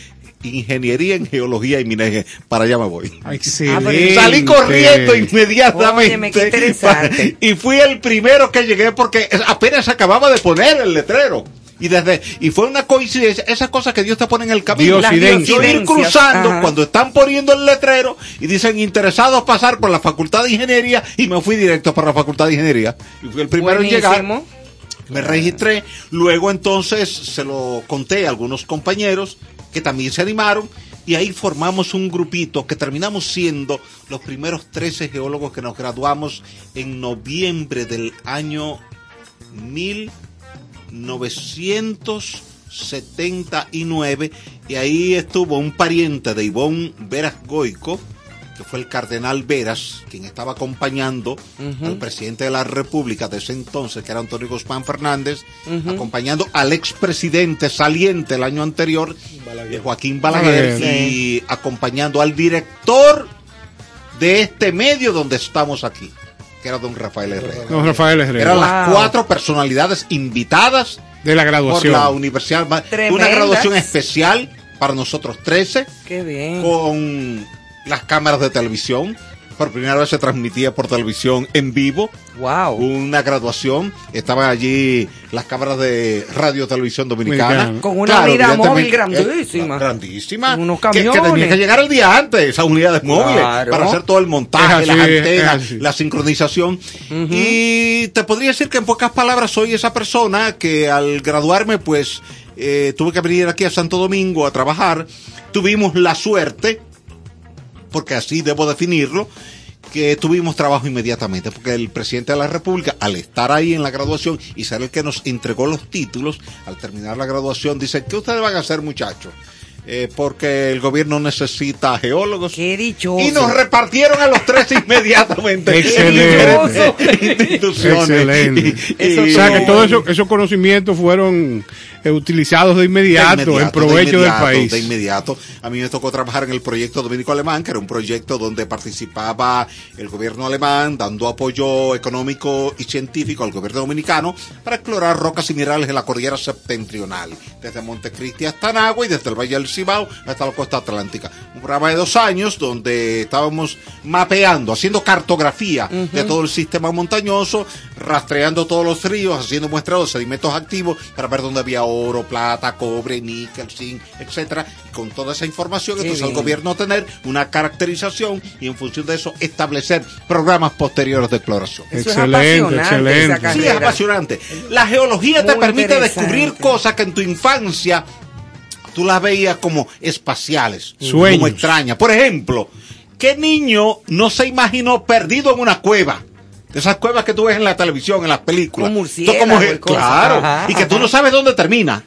ingeniería en geología y minería. Para allá me voy. Excelente. Salí corriendo inmediatamente. Óyeme, qué interesante. Y fui el primero que llegué porque apenas acababa de poner el letrero. Y desde y fue una coincidencia, esas cosas que Dios te pone en el camino. Yo ir cruzando ajá. cuando están poniendo el letrero y dicen interesados pasar por la Facultad de Ingeniería y me fui directo para la Facultad de Ingeniería. Y fui el primero en llegar. Buenísimo. Me registré, luego entonces se lo conté a algunos compañeros que también se animaron y ahí formamos un grupito que terminamos siendo los primeros 13 geólogos que nos graduamos en noviembre del año 1979 y ahí estuvo un pariente de Ivón Veras Goico que fue el cardenal Veras, quien estaba acompañando al presidente de la República de ese entonces, que era Antonio Guzmán Fernández, acompañando al expresidente saliente el año anterior, Joaquín Balaguer, Balaguer. y acompañando al director de este medio donde estamos aquí, que era don Rafael Herrera. Don Rafael Herrera. Eran las cuatro personalidades invitadas De la por graduación. la Universidad. Una graduación especial para nosotros 13 Qué bien. con las cámaras de televisión. Por primera vez se transmitía por televisión en vivo. Wow. Una graduación. Estaban allí las cámaras de Radio Televisión Dominicana. Dominicana. Con una unidad móvil grandísima. eh, grandísima. Unos que- Que, camiones. tenía que llegar el día antes, esas unidades móviles, Claro. para hacer todo el montaje, las antenas, la sincronización. Y te podría decir que en pocas palabras soy esa persona que al graduarme, pues, eh, tuve que venir aquí a Santo Domingo a trabajar. Tuvimos la suerte, porque así debo definirlo, que tuvimos trabajo inmediatamente, porque el presidente de la República, al estar ahí en la graduación y ser el que nos entregó los títulos, al terminar la graduación, dice, ¿qué ustedes van a hacer, muchachos? Eh, porque el gobierno necesita geólogos. Qué dichoso. Y nos repartieron a los tres inmediatamente. Excelente. Instituciones. Excelente. Y- Eso y- o sea que todos esos, esos conocimientos fueron utilizados de inmediato, de inmediato, en provecho de del país. De inmediato. A mí me tocó trabajar en el proyecto Dominico Alemán, que era un proyecto donde participaba el gobierno alemán, dando apoyo económico y científico al gobierno dominicano para explorar rocas y minerales en la cordillera septentrional, desde Montecristi hasta Nagua y desde el Valle del Cibao hasta la costa atlántica. Un programa de dos años donde estábamos mapeando, haciendo cartografía de todo el sistema montañoso, rastreando todos los ríos, haciendo muestreos de sedimentos activos para ver dónde había oro, plata, cobre, níquel, zinc, etcétera. Y con toda esa información, Qué entonces el gobierno tener una caracterización y en función de eso establecer programas posteriores de exploración. Eso es Excelente, apasionante, excelente. Sí, es apasionante. La geología te permite descubrir cosas que en tu infancia tú las veías como espaciales, Sueños. como extrañas. Por ejemplo, ¿qué niño no se imaginó perdido en una cueva? De esas cuevas que tú ves en la televisión, en las películas. Ge- y cosas. Claro. Ajá, y que tú no sabes dónde termina.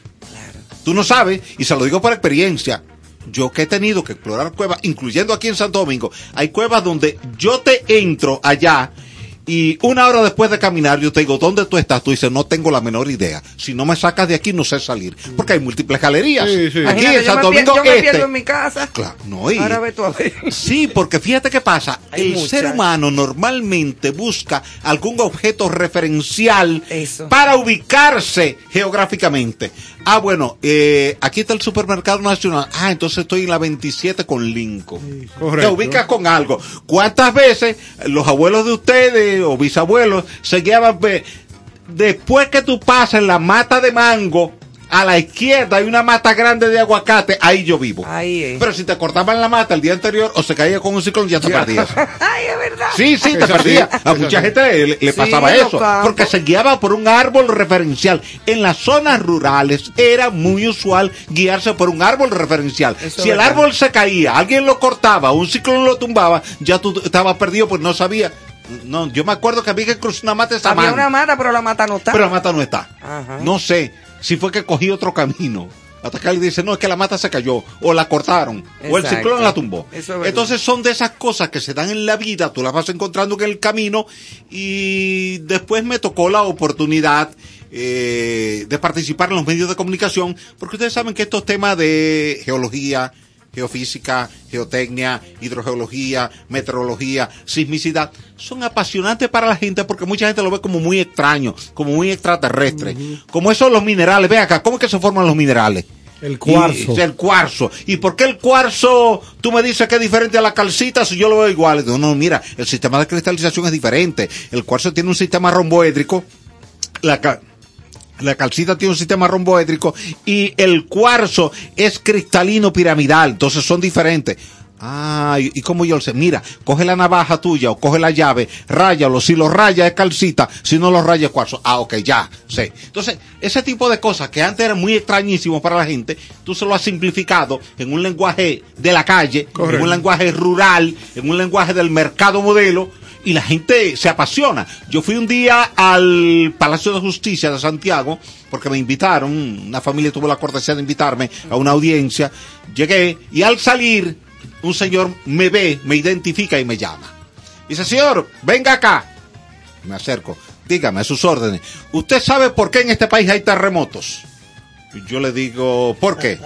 Tú no sabes, y se lo digo por experiencia. Yo que he tenido que explorar cuevas, incluyendo aquí en Santo Domingo, hay cuevas donde yo te entro allá y una hora después de caminar yo te digo, ¿dónde tú estás? Tú dices, no tengo la menor idea. Si no me sacas de aquí, no sé salir. Porque hay múltiples galerías. Sí, sí. Aquí Imagínate, en Santo Domingo yo me Este. pierdo en mi casa. Claro, no, y- Ahora ve tú a ver. Sí, porque fíjate qué pasa. Hay el muchas. ser humano normalmente busca algún objeto referencial Eso. para ubicarse geográficamente. Ah, bueno, eh, aquí está el supermercado nacional. Ah, entonces estoy en la 27 con Lincoln. correcto. Te ubicas con algo. ¿Cuántas veces los abuelos de ustedes o bisabuelos se guiaban? pe- Después que tú pasas la mata de mango, a la izquierda hay una mata grande de aguacate, ahí yo vivo. Ahí es. Pero si te cortaban la mata el día anterior o se caía con un ciclón, ya te perdías. Ay, es verdad. Sí, sí, te perdías. A mucha gente le, le Sí, pasaba eso. Porque se guiaba por un árbol referencial. En las zonas rurales era muy usual guiarse por un árbol referencial. Eso si el árbol se caía, alguien lo cortaba, un ciclón lo tumbaba, ya tú estabas perdido, pues no sabía. No, yo me acuerdo que había que cruzar una mata esa Había mano. una mata, pero la mata no está. Pero la mata no está. Ajá. No sé si fue que cogí otro camino. Hasta que alguien dice, no, es que la mata se cayó, o la cortaron, o el ciclón la tumbó. Eso es. Entonces son de esas cosas que se dan en la vida, tú las vas encontrando en el camino, y después me tocó la oportunidad eh, de participar en los medios de comunicación, porque ustedes saben que estos temas de geología, geofísica, geotecnia, hidrogeología, meteorología, sismicidad, son apasionantes para la gente porque mucha gente lo ve como muy extraño, como muy extraterrestre. Como eso los minerales, ve acá, ¿cómo es que se forman los minerales? El cuarzo. Y- el cuarzo. ¿Y por qué el cuarzo, tú me dices que es diferente a la calcita si yo lo veo igual? No, no, mira, el sistema de cristalización es diferente. El cuarzo tiene un sistema romboédrico. La, la calcita tiene un sistema romboédrico y el cuarzo es cristalino piramidal, entonces son diferentes. Ah, y, y como yo lo sé, mira, coge la navaja tuya o coge la llave, ráyalo, si lo raya es calcita, si no lo raya es cuarzo. Ah, ok, ya, sé. Entonces, ese tipo de cosas que antes eran muy extrañísimos para la gente, tú se lo has simplificado en un lenguaje de la calle, Correcto. en un lenguaje rural, en un lenguaje del mercado modelo, y la gente se apasiona. Yo fui un día al Palacio de Justicia de Santiago porque me invitaron, una familia tuvo la cortesía de invitarme a una audiencia. Llegué y al salir un señor me ve, me identifica y me llama. Dice, señor, venga acá. Me acerco, dígame a sus órdenes. ¿Usted sabe por qué en este país hay terremotos? Yo le digo, ¿por qué?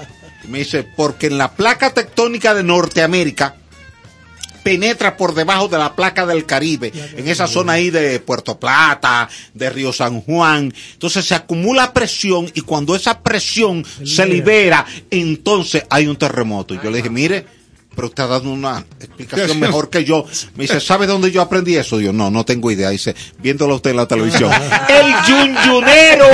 Y me dice, porque en la placa tectónica de Norteamérica, penetra por debajo de la placa del Caribe, en esa zona ahí de Puerto Plata, de Río San Juan. Entonces se acumula presión y cuando esa presión se libera, entonces hay un terremoto. Y yo le dije, mire, pero usted ha dado una explicación mejor que yo. Me dice, ¿sabe dónde yo aprendí eso? Yo, no, no tengo idea. Dice, viéndolo usted en la televisión. El yunyunero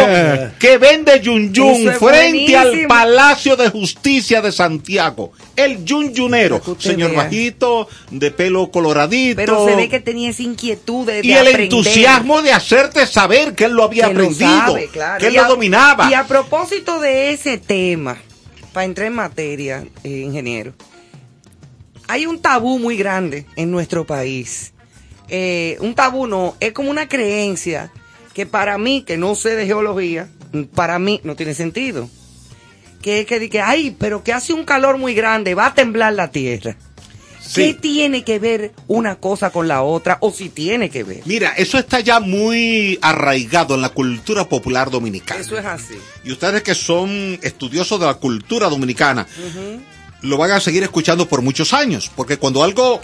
que vende yun yun Eso es frente al. Palacio de Justicia de Santiago. El yunyunero. Señor vea. bajito, de pelo coloradito. Pero se ve que tenía esa inquietud de, de y el aprender. entusiasmo de hacerte saber que él lo había que lo aprendido, sabe, claro. que él Y lo a- dominaba. Y a propósito de ese tema, para entrar en materia, eh, ingeniero, hay un tabú muy grande en nuestro país. Eh, un tabú no, es como una creencia que para mí, que no sé de geología, para mí no tiene sentido. Que es que dice, ay, pero que hace un calor muy grande, va a temblar la tierra. ¿Qué tiene que ver una cosa con la otra? O si tiene que ver. Mira, eso está ya muy arraigado en la cultura popular dominicana. Eso es así. Y ustedes que son estudiosos de la cultura dominicana, lo van a seguir escuchando por muchos años, porque cuando algo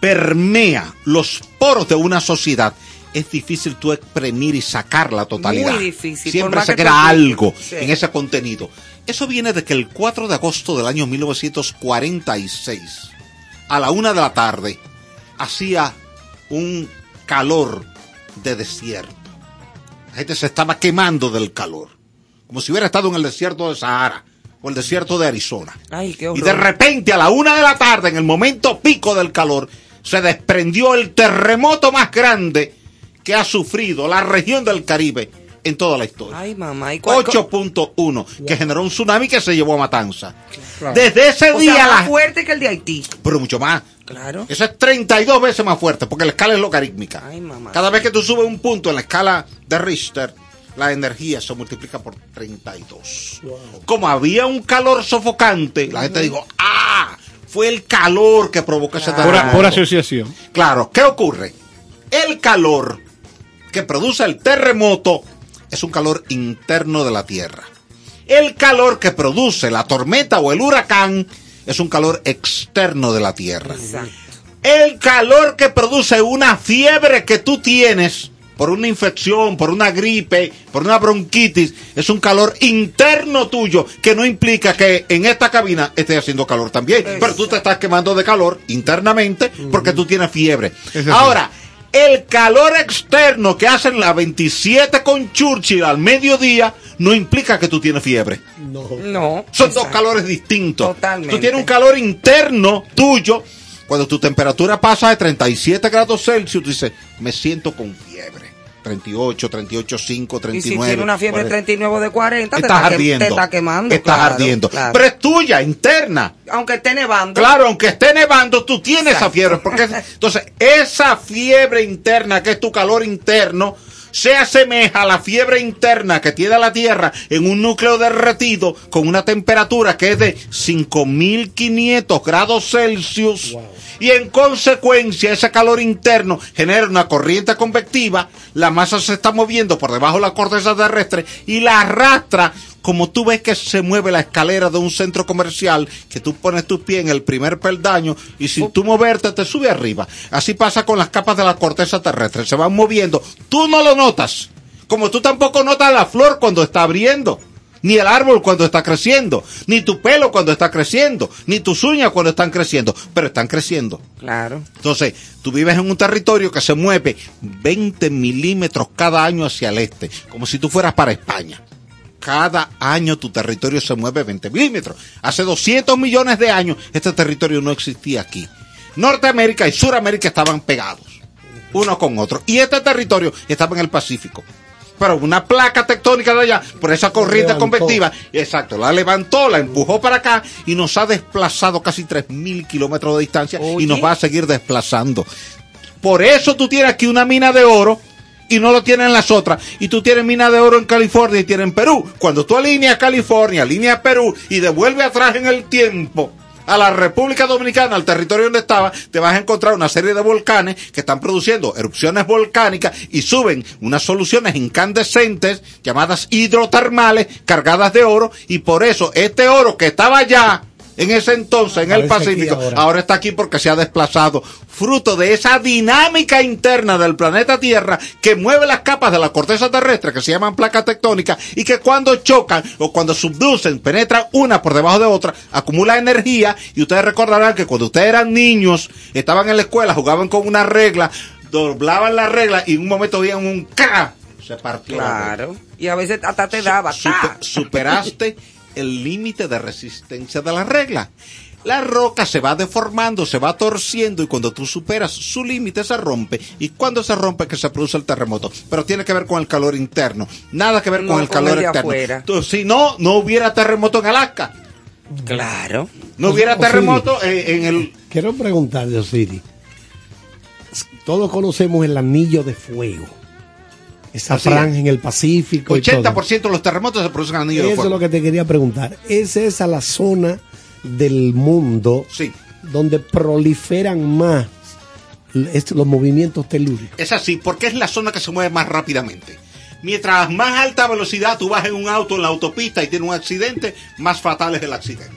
permea los poros de una sociedad, es difícil tú exprimir y sacar la totalidad. Muy difícil, Siempre se crea algo Sí. en ese contenido. Eso viene de que el 4 de agosto del año 1946, a la una de la tarde, hacía un calor de desierto. La gente se estaba quemando del calor, como si hubiera estado en el desierto de Sahara o el desierto de Arizona. Ay, qué Y de repente, a la una de la tarde, en el momento pico del calor, se desprendió el terremoto más grande que ha sufrido la región del Caribe en toda la historia. Ay, mamá. ¿y cuál- 8.1, que generó un tsunami que se llevó a Matanza. Desde ese o día, sea, más la- fuerte que el de Haití. pero mucho más. Claro. Eso es 32 veces más fuerte, porque la escala es logarítmica. Ay, mamá. Cada vez que tú subes un punto en la escala de Richter, la energía se multiplica por 32. Como había un calor sofocante, la gente dijo, ¡ah! Fue el calor que provocó ese Por, terremoto. por asociación. Claro, ¿qué ocurre? El calor que produce el terremoto es un calor interno de la Tierra. El calor que produce la tormenta o el huracán es un calor externo de la Tierra. El calor que produce una fiebre que tú tienes por una infección, por una gripe, por una bronquitis, es un calor interno tuyo que no implica que en esta cabina esté haciendo calor también. Pero tú te estás quemando de calor internamente porque tú tienes fiebre. Ahora, el calor externo que hacen la 27 con Churchill al mediodía no implica que tú tienes fiebre. No. No. Son dos calores distintos. Totalmente. Tú tienes un calor interno tuyo. Cuando tu temperatura pasa de 37 grados Celsius, tú dices, me siento con fiebre. 38, 38, 5, Y 39. si tiene una fiebre de 40. 39 de 40, te Estás está, que- ardiendo. te está quemando. Estás claro, ardiendo. claro. Pero es tuya, interna. Aunque esté nevando. Claro, aunque esté nevando, tú tienes esa fiebre. Porque entonces, esa fiebre interna, que es tu calor interno, se asemeja a la fiebre interna que tiene la Tierra en un núcleo derretido con una temperatura que es de 5500 grados Celsius. Y en consecuencia, ese calor interno genera una corriente convectiva, la masa se está moviendo por debajo de la corteza terrestre y la arrastra como tú ves que se mueve la escalera de un centro comercial, que tú pones tu pie en el primer peldaño y sin tú moverte te sube arriba. Así pasa con las capas de la corteza terrestre, se van moviendo. Tú no lo notas, como tú tampoco notas la flor cuando está abriendo. Ni el árbol cuando está creciendo, ni tu pelo cuando está creciendo, ni tus uñas cuando están creciendo, pero están creciendo. Claro. Entonces, tú vives en un territorio que se mueve 20 milímetros cada año hacia el este, como si tú fueras para España. Cada año tu territorio se mueve 20 milímetros. Hace 200 millones de años este territorio no existía aquí. Norteamérica y Suramérica estaban pegados, uno con otro. Y este territorio estaba en el Pacífico. Pero una placa tectónica de allá, por esa corriente convectiva, exacto, la levantó, la empujó para acá y nos ha desplazado casi 3.000 kilómetros de distancia y nos va a seguir desplazando. Por eso tú tienes aquí una mina de oro y no lo tienen las otras. Y tú tienes mina de oro en California y tienes en Perú. Cuando tú alineas California, alineas Perú y devuelve atrás en el tiempo a la República Dominicana, al territorio donde estaba, te vas a encontrar una serie de volcanes que están produciendo erupciones volcánicas y suben unas soluciones incandescentes llamadas hidrotermales cargadas de oro y por eso este oro que estaba allá en ese entonces en el Pacífico, ahora. ahora. está aquí porque se ha desplazado, fruto de esa dinámica interna del planeta Tierra que mueve las capas de la corteza terrestre que se llaman placas tectónicas y que cuando chocan o cuando subducen, penetran una por debajo de otra, acumula energía y ustedes recordarán que cuando ustedes eran niños, estaban en la escuela, jugaban con una regla, doblaban la regla y en un momento veían un ¡ca! Se partió. Claro. Y a veces hasta te daba. Supe- ¡ta! superaste el límite de resistencia de la regla. La roca se va deformando, se va torciendo y cuando tú superas su límite se rompe. Y cuando se rompe que se produce el terremoto. Pero tiene que ver con el calor interno. Nada que ver No con el con calor el externo. afuera. Si no, no hubiera terremoto en Alaska. Claro. No hubiera terremoto en, en el... Quiero preguntarle, Osiris. Todos conocemos el anillo de fuego. Esa Así franja es. en el Pacífico. y todo. 80% de los terremotos se producen en anillo de Eso es fuego. lo que te quería preguntar. ¿Es esa la zona del mundo donde proliferan más los movimientos telúricos? Es así, porque es la zona que se mueve más rápidamente. Mientras más alta velocidad tú vas en un auto en la autopista y tienes un accidente, más fatal es el accidente.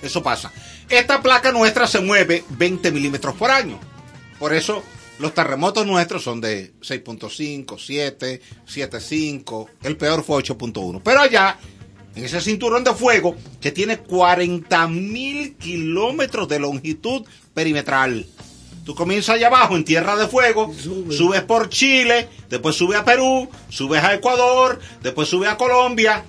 Eso pasa. Esta placa nuestra se mueve 20 milímetros por año. Por eso los terremotos nuestros son de 6.5, 7, 7.5. El peor fue 8.1. Pero allá, en ese cinturón de fuego, que tiene 40 mil kilómetros de longitud perimetral. Tú comienzas allá abajo en Tierra de Fuego, subes por Chile, después subes a Perú, subes a Ecuador, después subes a Colombia,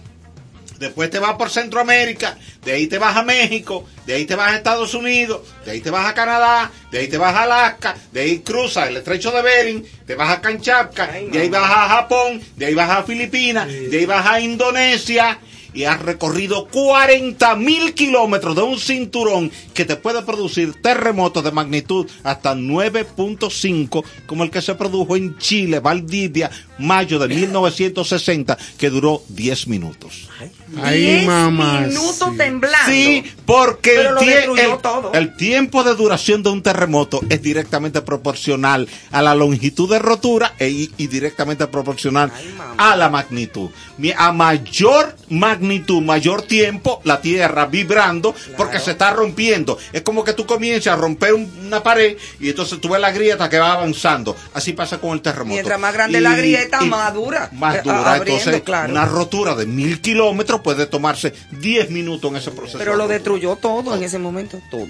después te vas por Centroamérica, de ahí te vas a México, de ahí te vas a Estados Unidos, de ahí te vas a Canadá, de ahí te vas a Alaska, de ahí cruzas el estrecho de Bering, te vas a Kamchatka, de ahí vas a Japón, de ahí vas a Filipinas, de ahí vas a Indonesia y has recorrido 40 mil kilómetros de un cinturón que te puede producir terremotos de magnitud hasta 9.5, como el que se produjo en Chile, Valdivia, mayo de 1960, que duró 10 minutos. Diez minutos temblando. Sí, porque el, tie- tiempo de duración de un terremoto es directamente proporcional a la longitud de rotura e- y directamente proporcional a la magnitud. A mayor magnitud, mayor tiempo, la tierra vibrando porque se está rompiendo. Es como que tú comienzas a romper un- una pared y entonces tú ves la grieta que va avanzando. Así pasa con el terremoto. Mientras más grande Y- la grieta, y- más dura. más dura. abriendo, Entonces, claro. una rotura de mil kilómetros puede tomarse 10 minutos en ese proceso. Pero de lo destruyó todo en ese momento. Todo.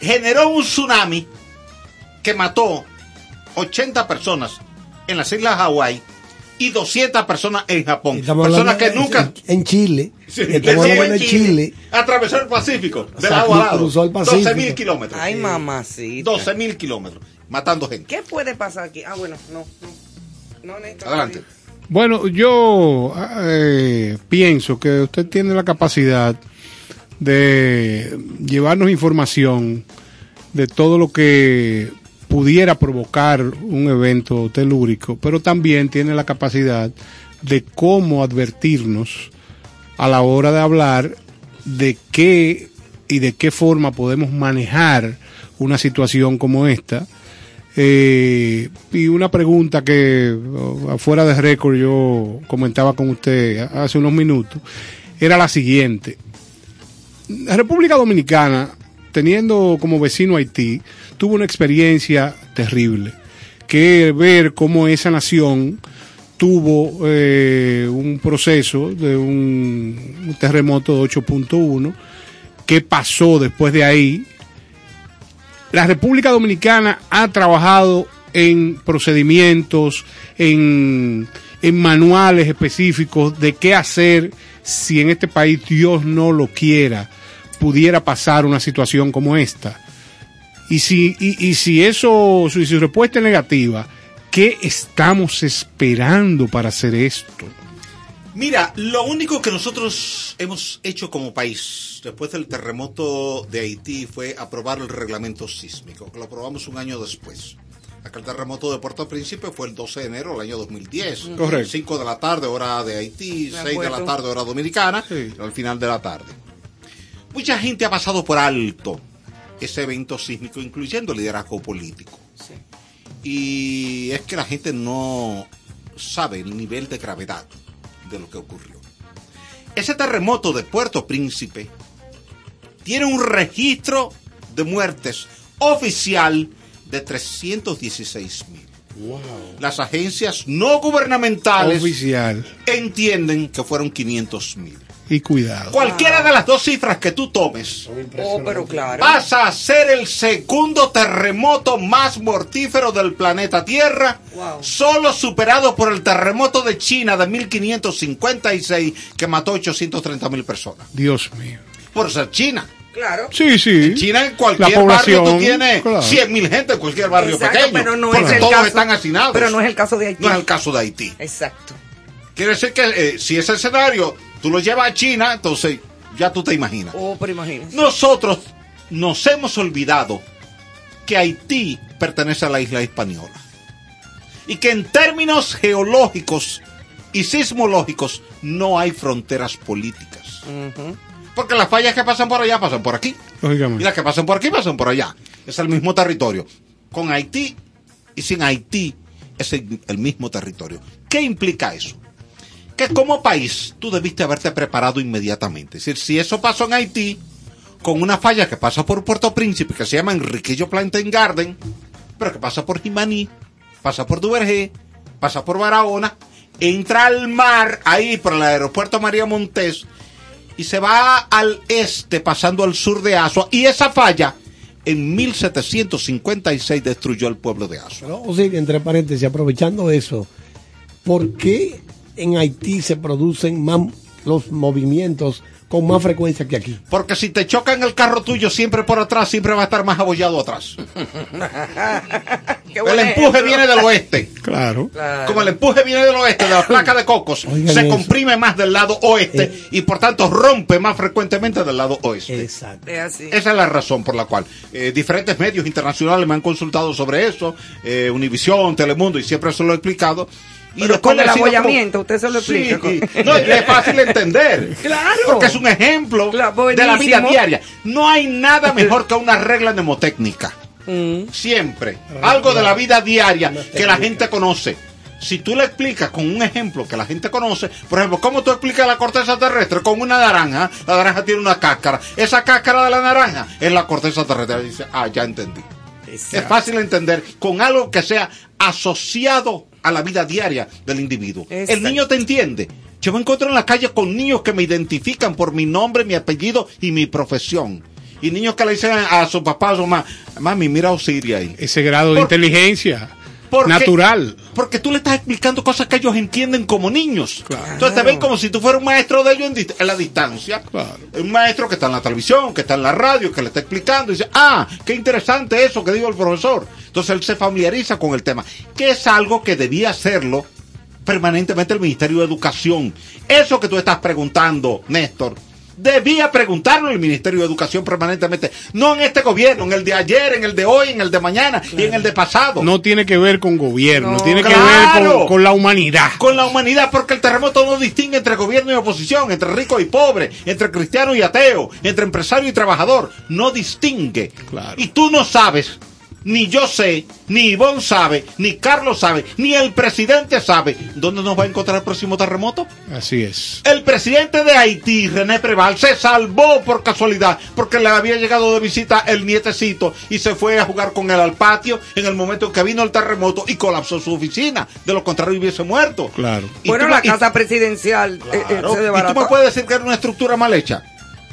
Generó un tsunami que mató 80 personas en las islas Hawái y 200 personas en Japón. Personas que en- nunca En Chile. Sí, Estamos sí, hablando de Chile. atravesó el Pacífico, O del sea, lado a lado. cruzó el Pacífico. 12 mil kilómetros. Ay, mamacita. 12 mil kilómetros, matando gente. ¿Qué puede pasar aquí? Ah, bueno, no. No, no. Adelante. Bueno, yo eh, pienso que usted tiene la capacidad de llevarnos información de todo lo que pudiera provocar un evento telúrico, pero también tiene la capacidad de cómo advertirnos a la hora de hablar de qué y de qué forma podemos manejar una situación como esta. Eh, y una pregunta que oh, afuera de récord yo comentaba con usted hace unos minutos era la siguiente. La República Dominicana, teniendo como vecino Haití, tuvo una experiencia terrible, que ver cómo esa nación tuvo eh, un proceso de un, un terremoto de 8.1, qué pasó después de ahí. La República Dominicana ha trabajado en procedimientos, en, en manuales específicos de qué hacer si en este país Dios no lo quiera pudiera pasar una situación como esta. Y si, y, si eso, si su respuesta es negativa, ¿qué estamos esperando para hacer esto? Mira, lo único que nosotros hemos hecho como país después del terremoto de Haití fue aprobar el reglamento sísmico, que lo aprobamos un año después. Aquel terremoto de Puerto Príncipe fue el 12 de enero del año 2010. Correcto. 5 de la tarde, hora de Haití, Me 6 de la tarde, hora dominicana, al final de la tarde. Mucha gente ha pasado por alto ese evento sísmico, incluyendo el liderazgo político. Y es que la gente no sabe el nivel de gravedad de lo que ocurrió. Ese terremoto de Puerto Príncipe tiene un registro de muertes oficial de 316 mil. Las agencias no gubernamentales Oficial. entienden que fueron 500 mil. Y cuidado. Cualquiera de las dos cifras que tú tomes, Oh, pero claro. pasa a ser el segundo terremoto más mortífero del planeta Tierra, Wow. solo superado por el terremoto de China de 1556 que mató 830 mil personas. Dios mío. Por ser China. Claro. Sí, sí. En China en cualquier La barrio tú tienes claro. 100 mil gente en cualquier barrio Exacto, pequeño. pero no porque es el todos caso- están hacinados. Pero no es el caso de Haití. No es el caso de Haití. Exacto. Quiere decir que eh, si ese escenario tú lo llevas a China, entonces ya tú te imaginas. Oh, pero imagínese. Nosotros nos hemos olvidado que Haití pertenece a la isla española. Y que en términos geológicos y sismológicos no hay fronteras políticas. Porque las fallas que pasan por allá pasan por aquí. Y Lógicamente. las que pasan por aquí pasan por allá. Es el mismo territorio. Con Haití y sin Haití es el, el mismo territorio. ¿Qué implica eso? Que como país tú debiste haberte preparado inmediatamente. Es decir, si eso pasó en Haití, con una falla que pasa por Puerto Príncipe, que se llama Enriquillo Plantain Garden, pero que pasa por Jimaní, pasa por Duvergé, pasa por Barahona, entra al mar, ahí por el aeropuerto María Montés, y se va al este pasando al sur de Asua, y esa falla en 1756 destruyó el pueblo de Asua. Pero, o entre paréntesis, aprovechando eso, ¿por qué en Haití se producen más los movimientos con más frecuencia que aquí? Porque si te chocan el carro tuyo siempre por atrás, siempre va a estar más abollado atrás. El empuje viene del oeste. Claro. Claro. Como el empuje viene del oeste, de la placa de cocos, Oigan se eso. comprime más del lado oeste Eh. y por tanto rompe más frecuentemente del lado oeste. Exacto. Es así. Esa es la razón por la cual eh, diferentes medios internacionales me han consultado sobre eso, eh, Univisión, Telemundo, y siempre se lo he explicado. Y Pero después con el le sigo abollamiento, usted se lo Sí, explica. y- no, y es fácil entender. Claro. Porque es un ejemplo Claro, de la vida diaria. No hay nada mejor que una regla mnemotécnica. Mm. Siempre. Algo de la vida diaria que la gente conoce. Si tú le explicas con un ejemplo que la gente conoce, por ejemplo, ¿cómo tú explicas la corteza terrestre? Con una naranja, la naranja tiene una cáscara. Esa cáscara de la naranja es la corteza terrestre. Dice, ah, ya entendí. Es fácil entender con algo que sea asociado a la vida diaria del individuo. El niño te entiende. Yo me encuentro en la calle con niños que me identifican por mi nombre, mi apellido y mi profesión. Y niños que le dicen a su papá, a su mamá, mami, mira a Osiria ahí. Ese grado de inteligencia Porque- natural. Porque tú le estás explicando cosas que ellos entienden como niños. Claro. Entonces te ven como si tú fueras un maestro de ellos en, la distancia. Claro. Un maestro que está en la televisión, que está en la radio, que le está explicando. Y dice, ah, qué interesante eso que dijo el profesor. Entonces él se familiariza con el tema. Que es algo que debía hacerlo permanentemente el Ministerio de Educación. Eso que tú estás preguntando, Néstor. Debía preguntarlo el Ministerio de Educación permanentemente. No en este gobierno, en el de ayer, en el de hoy, en el de mañana y en el de pasado. No tiene que ver con gobierno, No, tiene que ver con, con la humanidad. con la humanidad, porque el terremoto no distingue entre gobierno y oposición, entre rico y pobre, entre cristiano y ateo, entre empresario y trabajador. No distingue. Claro. Y tú no sabes, ni yo sé, ni Ivonne sabe, ni Carlos sabe, ni el presidente sabe dónde nos va a encontrar el próximo terremoto. Así es. El presidente de Haití, René Preval, se salvó por casualidad porque le había llegado de visita el nietecito y se fue a jugar con él al patio en el momento en que vino el terremoto y colapsó su oficina. De lo contrario, hubiese muerto. Claro. Y Bueno, tú la me- y- casa presidencial eh, eh, claro, se y tú me puedes decir que era una estructura mal hecha.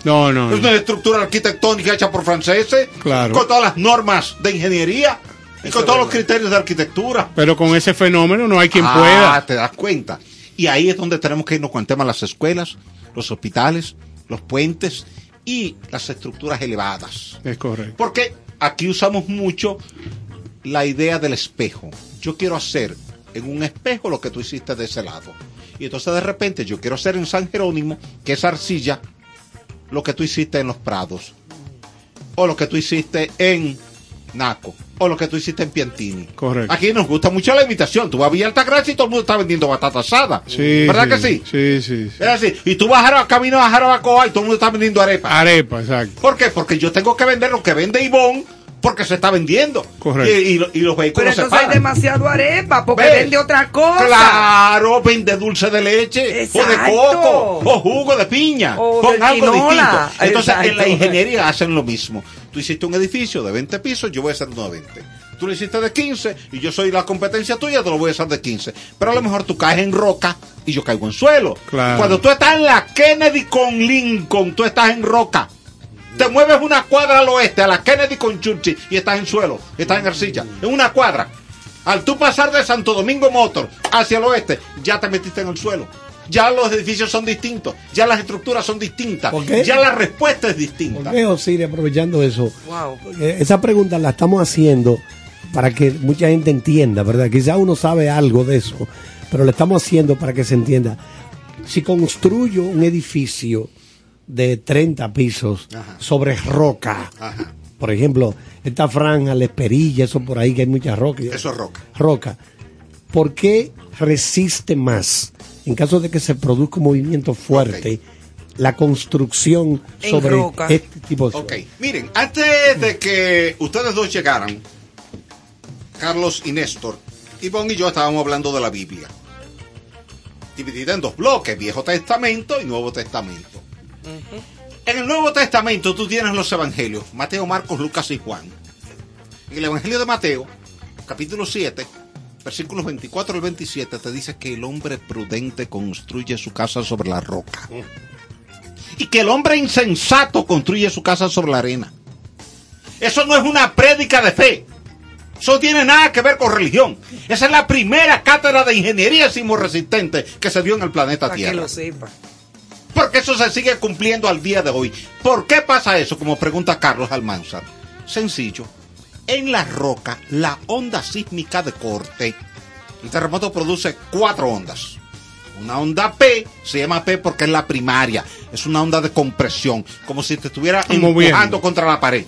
No, no. Es una estructura arquitectónica hecha por franceses, Claro. con todas las normas de ingeniería y con todos los criterios de arquitectura. Pero con ese fenómeno no hay quien ah, pueda. te das cuenta. Y ahí es donde tenemos que irnos con el tema de las escuelas, los hospitales, los puentes y las estructuras elevadas. Es correcto. Porque aquí usamos mucho la idea del espejo. Yo quiero hacer en un espejo lo que tú hiciste de ese lado. Y entonces de repente yo quiero hacer en San Jerónimo, que es arcilla, lo que tú hiciste en los prados. O lo que tú hiciste en Naco. O lo que tú hiciste en Piantini. Correcto. Aquí nos gusta mucho la imitación. Tú vas a Villa Altagracia y todo el mundo está vendiendo batata asada. Sí, ¿Verdad que sí? Sí, sí. sí. Es así. Y tú vas a Jarabacoa, camino a Jarabacoa y todo el mundo está vendiendo arepa. Arepa, exacto. ¿Por qué? Porque yo tengo que vender lo que vende Ivonne porque se está vendiendo. Correcto. Y, y y los Pero vehículos se entonces hay demasiado arepa porque Ve. vende otra cosa. Claro, vende dulce de leche, o de Exacto. coco, o jugo de piña, O con de algo quinola. distinto. Entonces, en la Exacto. ingeniería hacen lo mismo. Tú hiciste un edificio de 20 pisos, yo voy a hacer uno de 20. Tú lo hiciste de 15 y yo soy la competencia tuya, te lo voy a hacer de 15. Pero a lo mejor tú caes en roca y yo caigo en suelo. Claro. Cuando tú estás en la Kennedy con Lincoln, tú estás en roca. Te mueves una cuadra al oeste, a la Kennedy con Churchill, y estás en suelo, estás en arcilla, en una cuadra. Al tú pasar de Santo Domingo Motor hacia el oeste, ya te metiste en el suelo. Ya los edificios son distintos, ya las estructuras son distintas, ¿Por qué? ya la respuesta es distinta. ¿Por qué, Osiris, aprovechando eso? Wow. Porque esa pregunta la estamos haciendo para que mucha gente entienda, ¿verdad? Quizá uno sabe algo de eso, pero lo estamos haciendo para que se entienda. Si construyo un edificio de 30 pisos sobre roca, Ajá. por ejemplo, esta franja, la esperilla, eso por ahí que hay mucha roca. Eso es roca. Roca. ¿Por qué resiste más en caso de que se produzca un movimiento fuerte la construcción En sobre roca. este tipo de Ok, miren, antes de que ustedes dos llegaran, Carlos y Néstor, Ivonne y yo estábamos hablando de la Biblia. Dividida en dos bloques, Viejo Testamento y Nuevo Testamento. En el Nuevo Testamento tú tienes los evangelios, Mateo, Marcos, Lucas y Juan. En el Evangelio de Mateo, capítulo 7, versículos 24 al 27, te dice que el hombre prudente construye su casa sobre la roca. Y que el hombre insensato construye su casa sobre la arena. Eso no es una prédica de fe. Eso no tiene nada que ver con religión. Esa es la primera cátedra de ingeniería sismorresistente que se dio en el planeta Para que Tierra. lo sepa. Porque eso se sigue cumpliendo al día de hoy. ¿Por qué pasa eso? Como pregunta Carlos Almanzar. Sencillo. En la roca, la onda sísmica de corte, el terremoto produce cuatro ondas. Una onda P, se llama P porque es la primaria. Es una onda de compresión, como si te estuviera Moviendo. empujando contra la pared.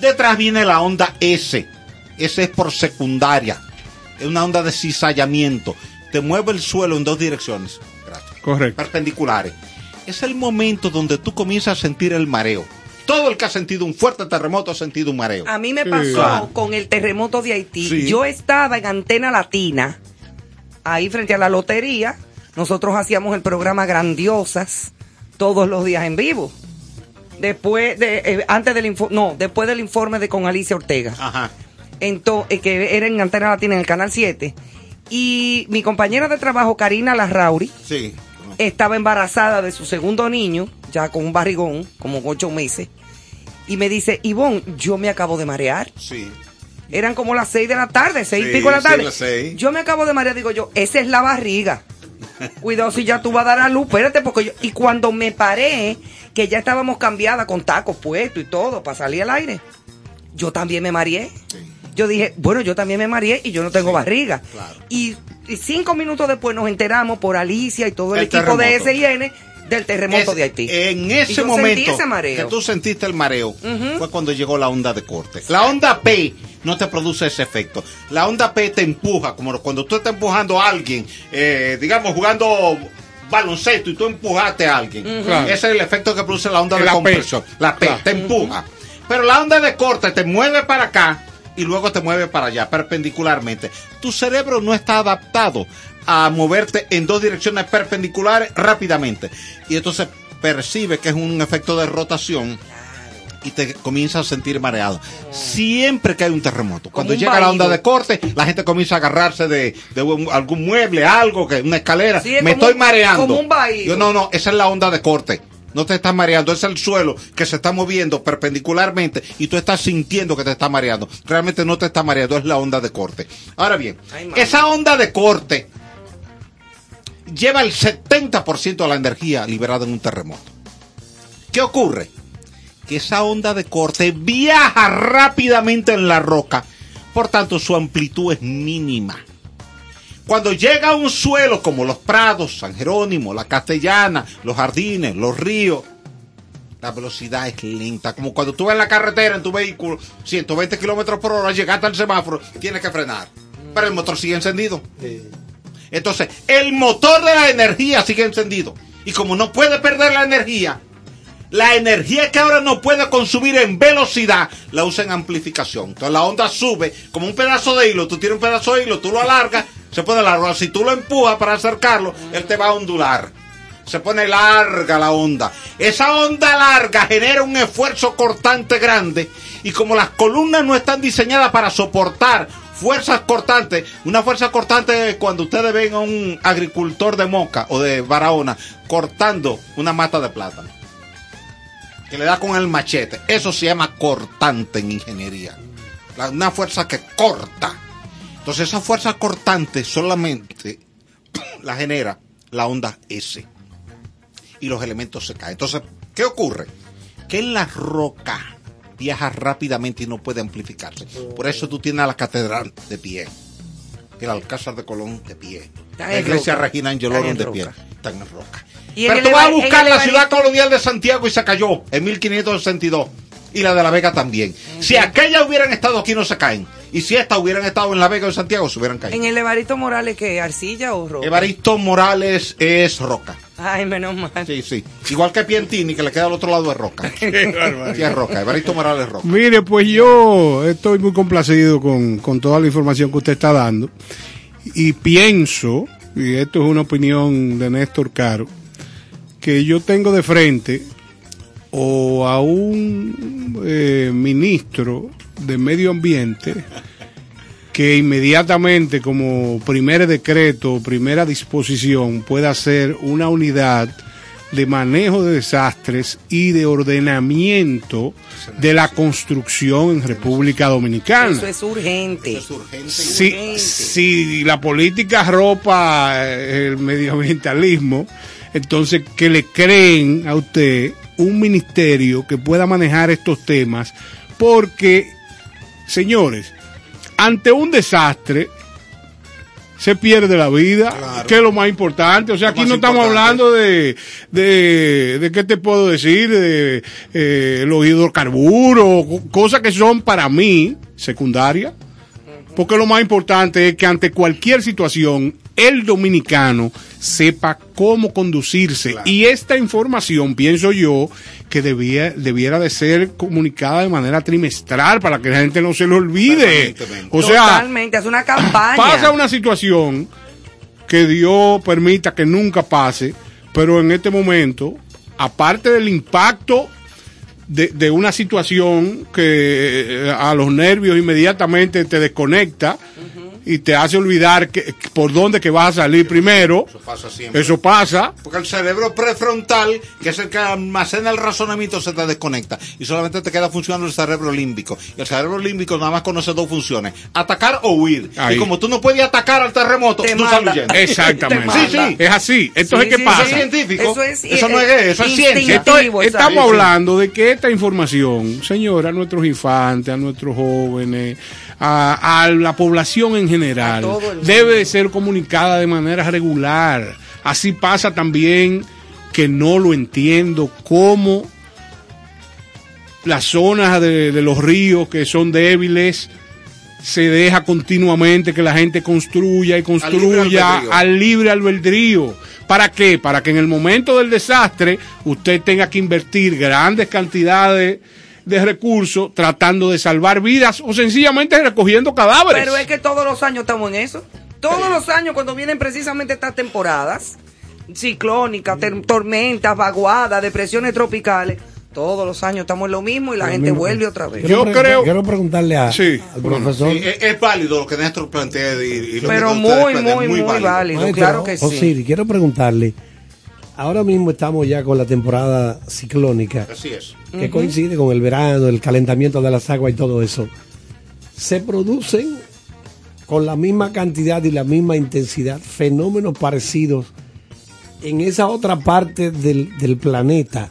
Detrás viene la onda S. S es por secundaria. Es una onda de cizallamiento. Te mueve el suelo en dos direcciones. Gracias Correcto. perpendiculares. Es el momento donde tú comienzas a sentir el mareo. Todo el que ha sentido un fuerte terremoto ha sentido un mareo. A mí me Sí. pasó Claro. con el terremoto de Haití. Sí. Yo estaba en Antena Latina, ahí frente a la lotería. Nosotros hacíamos el programa Grandiosas todos los días en vivo. Después de, eh, antes del info- no, después del informe de con Alicia Ortega. Ajá. Entonces, que era en Antena Latina en el canal 7. Y mi compañera de trabajo, Karina Larrauri, Sí. Estaba embarazada de su segundo niño, ya con un barrigón, como ocho meses. Y me dice, Ivonne, yo me acabo de marear. Sí. Eran como las seis de la tarde, seis y Sí, pico de la sí, tarde. Yo me acabo de marear, digo yo, esa es la barriga. Cuidado si ya tú vas a dar a luz, espérate, porque yo. Y cuando me paré, que ya estábamos cambiadas con tacos puestos y todo, para salir al aire, yo también me mareé. Yo dije, bueno, yo también me mareé y yo no tengo barriga. claro. Y, y cinco minutos después nos enteramos por Alicia y todo el, El equipo de terremoto. SIN del terremoto Es- de Haití. En Y ese yo momento sentí ese mareo. que tú sentiste el mareo fue cuando llegó la onda de corte. La onda P no te produce ese efecto. La onda P te empuja, como cuando tú estás empujando a alguien, eh, digamos jugando baloncesto y tú empujaste a alguien. Claro. Ese es el efecto que produce la onda de La P. La P Claro. te empuja. Pero la onda de corte te mueve para acá y luego te mueve para allá, perpendicularmente. Tu cerebro no está adaptado a moverte en dos direcciones perpendiculares rápidamente. Y entonces percibe que es un efecto de rotación y te comienza a sentir mareado. Siempre que hay un terremoto, cuando un llega la onda de corte, la gente comienza a agarrarse de, de un- algún mueble, algo, que una escalera. Sí, es Me estoy un- mareando. como un. Yo, no, no, esa es la onda de corte. No te estás mareando, es el suelo que se está moviendo perpendicularmente y tú estás sintiendo que te está mareando. Realmente no te está mareando, es la onda de corte. Ahora bien, Ay, esa onda de corte lleva el 70% de la energía liberada en un terremoto. ¿Qué ocurre? Que esa onda de corte viaja rápidamente en la roca, por tanto su amplitud es mínima. Cuando llega a un suelo como los prados, San Jerónimo, la Castellana, los jardines, los ríos, la velocidad es lenta. Como cuando tú vas en la carretera en tu vehículo, 120 kilómetros por hora, llegaste al semáforo, tienes que frenar. Pero el motor sigue encendido. Entonces, el motor de la energía sigue encendido. Y como no puede perder la energía, la energía que ahora no puede consumir en velocidad, la usa en amplificación. Entonces la onda sube como un pedazo de hilo. Tú tienes un pedazo de hilo, tú lo alargas, se pone largo. Si tú lo empujas para acercarlo, él te va a ondular. Se pone larga la onda. Esa onda larga genera un esfuerzo cortante grande. Y como las columnas no están diseñadas para soportar fuerzas cortantes, una fuerza cortante es cuando ustedes ven a un agricultor de Moca o de Barahona cortando una mata de plátano que le da con el machete. Eso se llama cortante en ingeniería. Una fuerza que corta. Entonces esa fuerza cortante solamente la genera la onda S. Y los elementos se caen. Entonces, ¿qué ocurre? Que en la roca viaja rápidamente y no puede amplificarse. Por eso tú tienes a la catedral de pie. El Alcázar de Colón de pie. Está La iglesia roca. Regina Angelorum de roca. pie. Están en roca. Y Pero tú vas a buscar la ciudad colonial de Santiago y se cayó en 1562. Y la de La Vega también. Si aquellas hubieran estado aquí no se caen. Y si estas hubieran estado en La Vega o en Santiago se hubieran caído. En el Evaristo Morales, que ¿Arcilla o roca? Evaristo Morales es roca. Ay, menos mal. Sí, sí. Igual que Piantini, que le queda al otro lado de roca. Sí, es roca. Evaristo Morales es roca. Mire, pues yo estoy muy complacido con, con toda la información que usted está dando y pienso, y esto es una opinión de Néstor Caro, que yo tengo de frente o a un eh, ministro de medio ambiente que inmediatamente como primer decreto, primera disposición pueda hacer una unidad de manejo de desastres y de ordenamiento de la construcción en República Dominicana. Eso es urgente. Si, si la política ropa eh, el medioambientalismo, entonces que le creen a usted un ministerio que pueda manejar estos temas, porque, señores, ante un desastre se pierde la vida, que es lo más importante. O sea, aquí no estamos importante. hablando de, de, de qué te puedo decir, de eh, los hidrocarburos, co- cosas que son para mí secundarias. Porque lo más importante es que ante cualquier situación, el dominicano sepa cómo conducirse. Y esta información, pienso yo, que debía, debiera de ser comunicada de manera trimestral para que la gente no se lo olvide. O sea, Totalmente, hace una campaña. pasa una situación que Dios permita que nunca pase, pero en este momento, aparte del impacto de, de una situación que eh, a los nervios inmediatamente te desconecta y te hace olvidar que, por dónde que vas a salir primero, Eso pasa siempre. eso pasa. Porque el cerebro prefrontal, que es el que almacena el razonamiento, se te desconecta. Y solamente te queda funcionando el cerebro límbico. Y el cerebro límbico nada más conoce dos funciones: atacar o huir. Ahí. Y como tú no puedes atacar al terremoto, Te tú manda. sales huyendo. Exactamente. Sí, sí. Es así. Entonces, Sí, ¿qué sí, pasa? Eso es científico. Eso es, Eso no es eh, eso es ciencia. instintivo, Entonces, estamos hablando de que esta información, señora, a nuestros infantes, a nuestros jóvenes, a, a la población en general, debe de ser comunicada de manera regular. Así pasa también que no lo entiendo cómo las zonas de, de los ríos que son débiles se deja continuamente que la gente construya y construya al libre albedrío. ¿Para qué? Para que en el momento del desastre usted tenga que invertir grandes cantidades de recursos tratando de salvar vidas o sencillamente recogiendo cadáveres. Pero es que todos los años estamos en eso. Todos los años cuando vienen precisamente estas temporadas, ciclónicas, tormentas, vaguadas, depresiones tropicales, todos los años estamos en lo mismo y la Lo gente mismo. vuelve otra vez. Yo creo- Quiero preguntarle a- Sí, al profesor. Sí, es, es válido lo que Néstor plantea y, y lo Pero que muy, plantean, muy, muy válido. Maestro, claro que sí. Osiris, quiero preguntarle. Ahora mismo estamos ya con la temporada ciclónica, Así es. que coincide con el verano, el calentamiento de las aguas y todo eso. ¿Se producen con la misma cantidad y la misma intensidad fenómenos parecidos en esa otra parte del, del planeta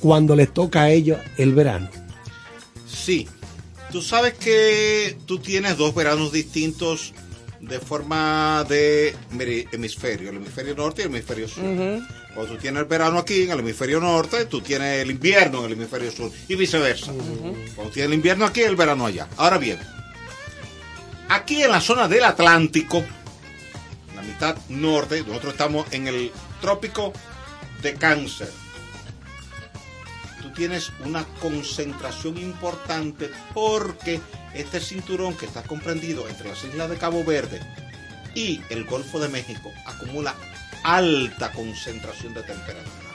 cuando les toca a ellos el verano? Sí. Tú sabes que tú tienes dos veranos distintos de forma de hemisferio, el hemisferio norte y el hemisferio sur. Cuando tú tienes el verano aquí en el hemisferio norte, tú tienes el invierno en el hemisferio sur y viceversa. Cuando tienes el invierno aquí, el verano allá. Ahora bien, aquí en la zona del Atlántico, la mitad norte, nosotros estamos en el trópico de Cáncer. Tienes una concentración importante porque este cinturón que está comprendido entre las islas de Cabo Verde y el Golfo de México acumula alta concentración de temperatura.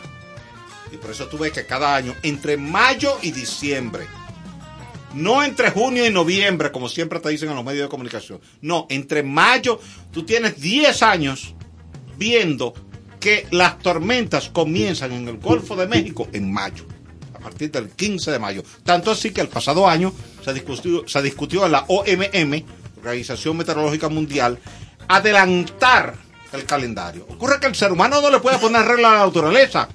Y por eso tú ves que cada año, entre mayo y diciembre, no entre junio y noviembre, como siempre te dicen en los medios de comunicación, no, entre mayo, tú tienes 10 años viendo que las tormentas comienzan en el Golfo de México en mayo, partir del 15 de mayo. Tanto así que el pasado año se discutió, se discutió en la OMM, Organización Meteorológica Mundial, adelantar el calendario. Ocurre que el ser humano no le puede poner regla a la naturaleza.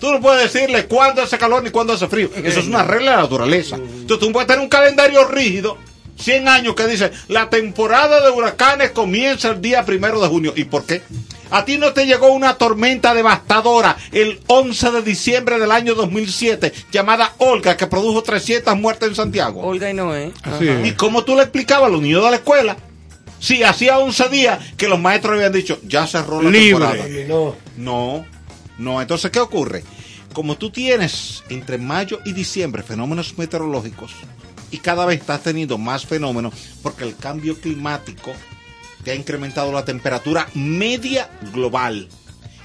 Tú no puedes decirle cuándo hace calor ni cuándo hace frío. Eso es una regla de la naturaleza. Entonces tú puedes tener un calendario rígido, 100 años, que dice, la temporada de huracanes comienza el día primero de junio. ¿Y por qué? A ti no te llegó una tormenta devastadora el 11 de diciembre del año 2007 llamada Olga que produjo 300 muertes en Santiago. Olga y Noé. ¿Y cómo tú le explicabas a los niños de la escuela? Si hacía 11 días que los maestros habían dicho, ya cerró la Libre. temporada. No. No, no. Entonces, ¿qué ocurre? Como tú tienes entre mayo y diciembre fenómenos meteorológicos y cada vez estás teniendo más fenómenos porque el cambio climático te ha incrementado la temperatura media global.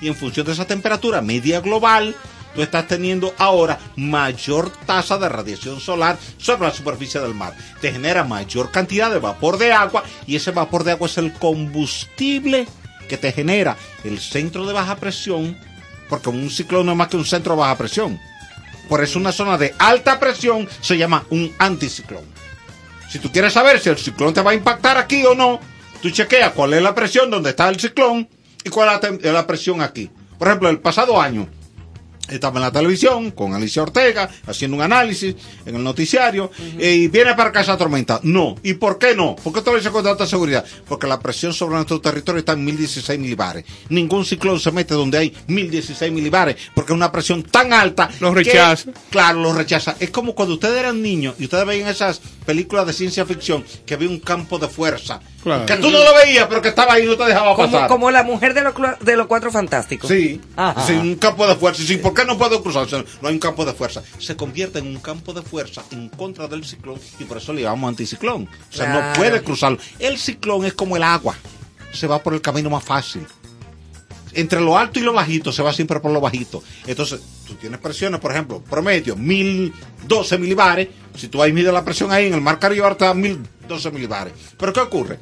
Y en función de esa temperatura media global, tú estás teniendo ahora mayor tasa de radiación solar sobre la superficie del mar. Te genera mayor cantidad de vapor de agua y ese vapor de agua es el combustible que te genera el centro de baja presión, porque un ciclón no es más que un centro de baja presión. Por eso una zona de alta presión se llama un anticiclón. Si tú quieres saber si el ciclón te va a impactar aquí o no, tú chequeas cuál es la presión donde está el ciclón y cuál es la, presión aquí. Por ejemplo, el pasado año estaba en la televisión con Alicia Ortega haciendo un análisis en el noticiario y viene para acá esa tormenta. No. ¿Y por qué no? ¿Por qué te lo dice con tanta seguridad? Porque la presión sobre nuestro territorio está en 1016 milibares. Ningún ciclón se mete donde hay 1016 milibares porque es una presión tan alta. Los que- rechaza. claro, los rechaza. Es como cuando ustedes eran niños y ustedes veían esas películas de ciencia ficción que había un campo de fuerza. Claro. Que tú no lo veías, pero que estaba ahí y no te dejaba Como, pasar. como la mujer de los, de los cuatro fantásticos. Sí, Ajá. sí, un campo de fuerza. Sí, ¿Por qué no puedo cruzar? No hay un campo de fuerza. Se convierte en un campo de fuerza en contra del ciclón y por eso le llamamos anticiclón. O sea, Claro. no puede cruzarlo. El ciclón es como el agua. Se va por el camino más fácil. Entre lo alto y lo bajito se va siempre por lo bajito. Entonces, tú tienes presiones, por ejemplo, promedio, 1012 milibares. Si tú ahí mides la presión ahí en el mar Caribe, te da 1012 milibares. Pero ¿qué ocurre?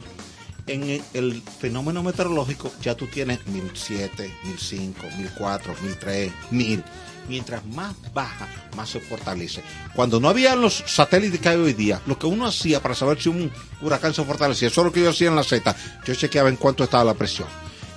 En el- fenómeno meteorológico ya tú tienes 1007, 1005, 1004, 1003, 1000. Mientras más baja, más se fortalece. Cuando no había los satélites que hay hoy día, lo que uno hacía para saber si un huracán se fortalecía, eso es lo que yo hacía en la Z, yo chequeaba en cuánto estaba la presión.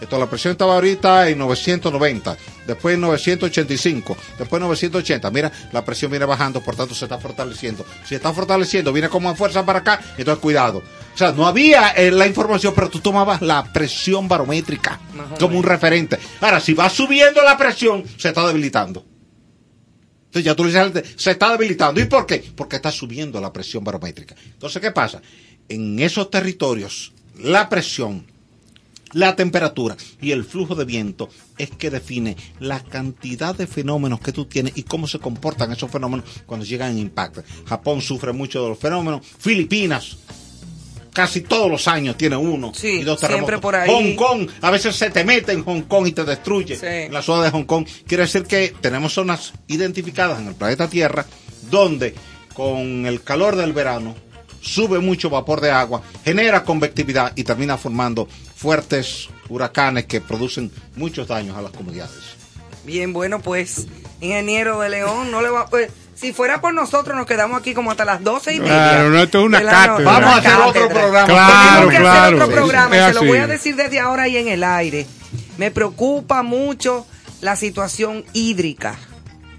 Entonces la presión estaba ahorita en 990, después en 985, después en 980. Mira, la presión viene bajando, por tanto se está fortaleciendo. Si está fortaleciendo, viene como a fuerza para acá, entonces cuidado. O sea, no había eh, la información, pero tú tomabas la presión barométrica Más como un referente. Ahora, si va subiendo la presión, se está debilitando. Entonces ya tú le dices, se está debilitando. ¿Y por qué? Porque está subiendo la presión barométrica. Entonces, ¿qué pasa? En esos territorios, la presión, la temperatura y el flujo de viento es que define la cantidad de fenómenos que tú tienes y cómo se comportan esos fenómenos cuando llegan en impacto. Japón sufre mucho de los fenómenos. Filipinas, casi todos los años tiene uno Sí, y dos siempre terremotos. por ahí. Hong Kong, a veces se te mete en Hong Kong y te destruye. Sí. La zona de Hong Kong. Quiere decir que tenemos zonas identificadas en el planeta Tierra donde con el calor del verano sube mucho vapor de agua, genera convectividad y termina formando fuertes huracanes que producen muchos daños a las comunidades. Bien, bueno, pues, ingeniero de León, no le va. Pues, si fuera por nosotros, nos quedamos aquí como hasta las doce y media. Claro, no, esto es una cátedra. Vamos a hacer otro programa. Claro, que claro. hacer otro programa, es se lo voy a decir desde ahora y en el aire. Me preocupa mucho la situación hídrica.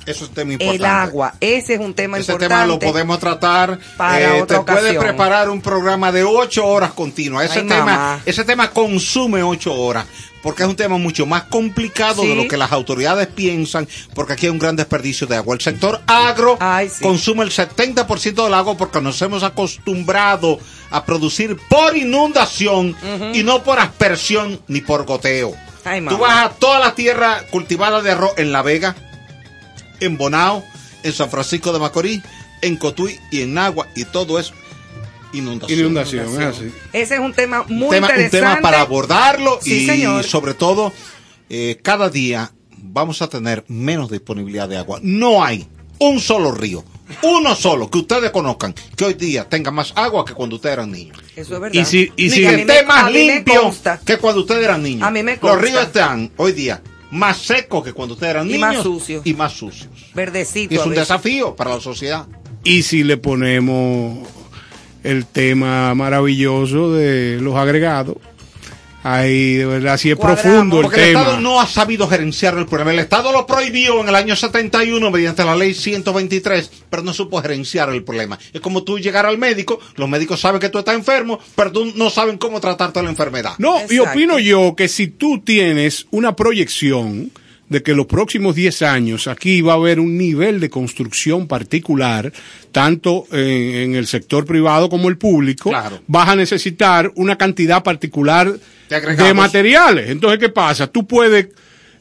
Eso es tema importante. El agua, ese es un tema Ese importante. tema lo podemos tratar. Para eh, otra te puedes preparar un programa de ocho horas continuas. Ese Ay, tema, mamá. ese tema consume ocho horas. Porque es un tema mucho más complicado Sí. de lo que las autoridades piensan, porque aquí hay un gran desperdicio de agua. El sector agro Ay, sí. consume el 70% del agua porque nos hemos acostumbrado a producir por inundación y no por aspersión ni por goteo. Ay, Tú vas a toda la tierra cultivada de arroz en La Vega, en Bonao, en San Francisco de Macorís, en Cotuí y en Nagua, y todo es inundación. Inundación, es así. Ese es un tema muy un tema, un interesante. tema para abordarlo Sí, y señor. sobre todo eh, cada día vamos a tener menos disponibilidad de agua. No hay un solo río, uno solo que ustedes conozcan que hoy día tenga más agua que cuando ustedes eran niños. Eso es verdad. Y si- y Ni si- que esté me- más limpio que cuando ustedes eran niños. A mí me Los ríos están hoy día más secos que cuando ustedes eran Y niños más sucios. y más sucios. Verdecito. Y es un veces. desafío para la sociedad. Y si le ponemos el tema maravilloso de los agregados, ahí de verdad sí es Cuadramos, profundo el Porque el tema. Estado no ha sabido gerenciar el problema. El Estado lo prohibió en el año 71 mediante la ley 123, pero no supo gerenciar el problema. Es como tú llegar al médico, los médicos saben que tú estás enfermo, pero tú no saben cómo tratarte la enfermedad. No, y opino yo que si tú tienes una proyección de que los próximos 10 años aquí va a haber un nivel de construcción particular, tanto en, en el sector privado como el público, Claro. vas a necesitar una cantidad particular de materiales. Entonces, ¿qué pasa? Tú puedes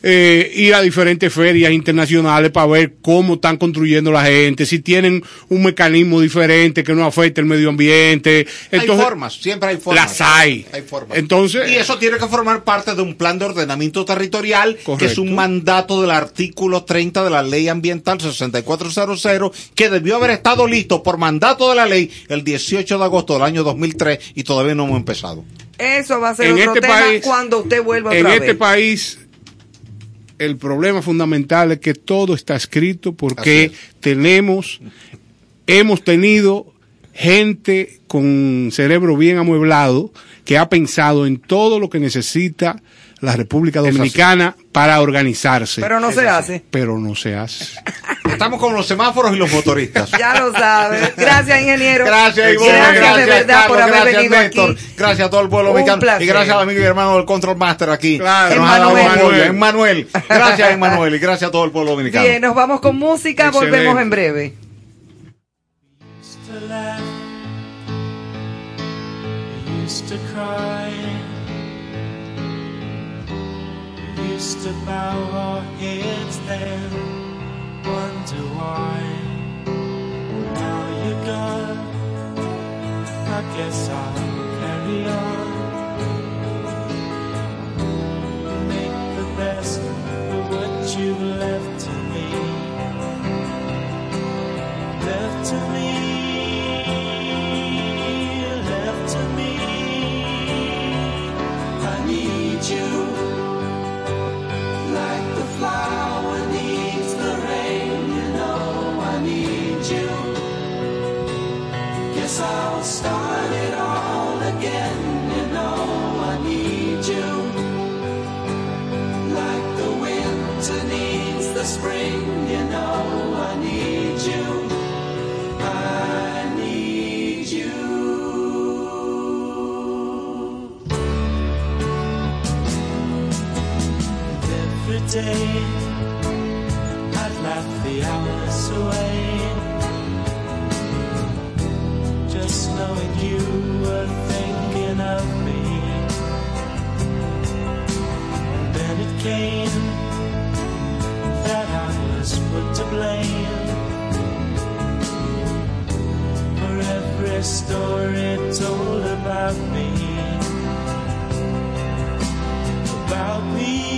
eh, ir a diferentes ferias internacionales para ver cómo están construyendo la gente, si tienen un mecanismo diferente que no afecte el medio ambiente. Entonces, hay formas, siempre hay formas. las hay. Hay formas. Entonces, y eso tiene que formar parte de un plan de ordenamiento territorial, que es un mandato del artículo 30 de la Ley Ambiental 6400, que debió haber estado listo por mandato de la ley el 18 de agosto del año 2003 y todavía no hemos empezado. Eso va a ser En otro este tema país- cuando usted vuelva en otra este vez. país el problema fundamental es que todo está escrito porque es. tenemos, hemos tenido gente con cerebro bien amueblado que ha pensado en todo lo que necesita la República. Dominicana para organizarse. Pero no se hace. Pero no se hace. Estamos con los semáforos y los motoristas. Ya lo sabe. Gracias, ingeniero. Gracias, Ivonne. Gracias, Gracias, de verdad Carlos, por haber gracias, venido Néstor. aquí. Gracias a todo el pueblo Un mexicano. placer. Y gracias al amigo y hermano del Control Master aquí. Claro. Emmanuel. Emmanuel. Gracias, Emmanuel. Y gracias a todo el pueblo dominicano. Bien, nos vamos con música. Excelente. Volvemos en breve. used to laugh, we used to cry, used to bow our heads then, wonder why. Now you're gone, I guess I'll carry on. Make the best of what you've left to me left to me, start it all again. You know I need you like the winter needs the spring. You know I need you. I need you. Every day I'd laugh the hours away. Of me. And then it came that I was put to blame for every story told about me. About me,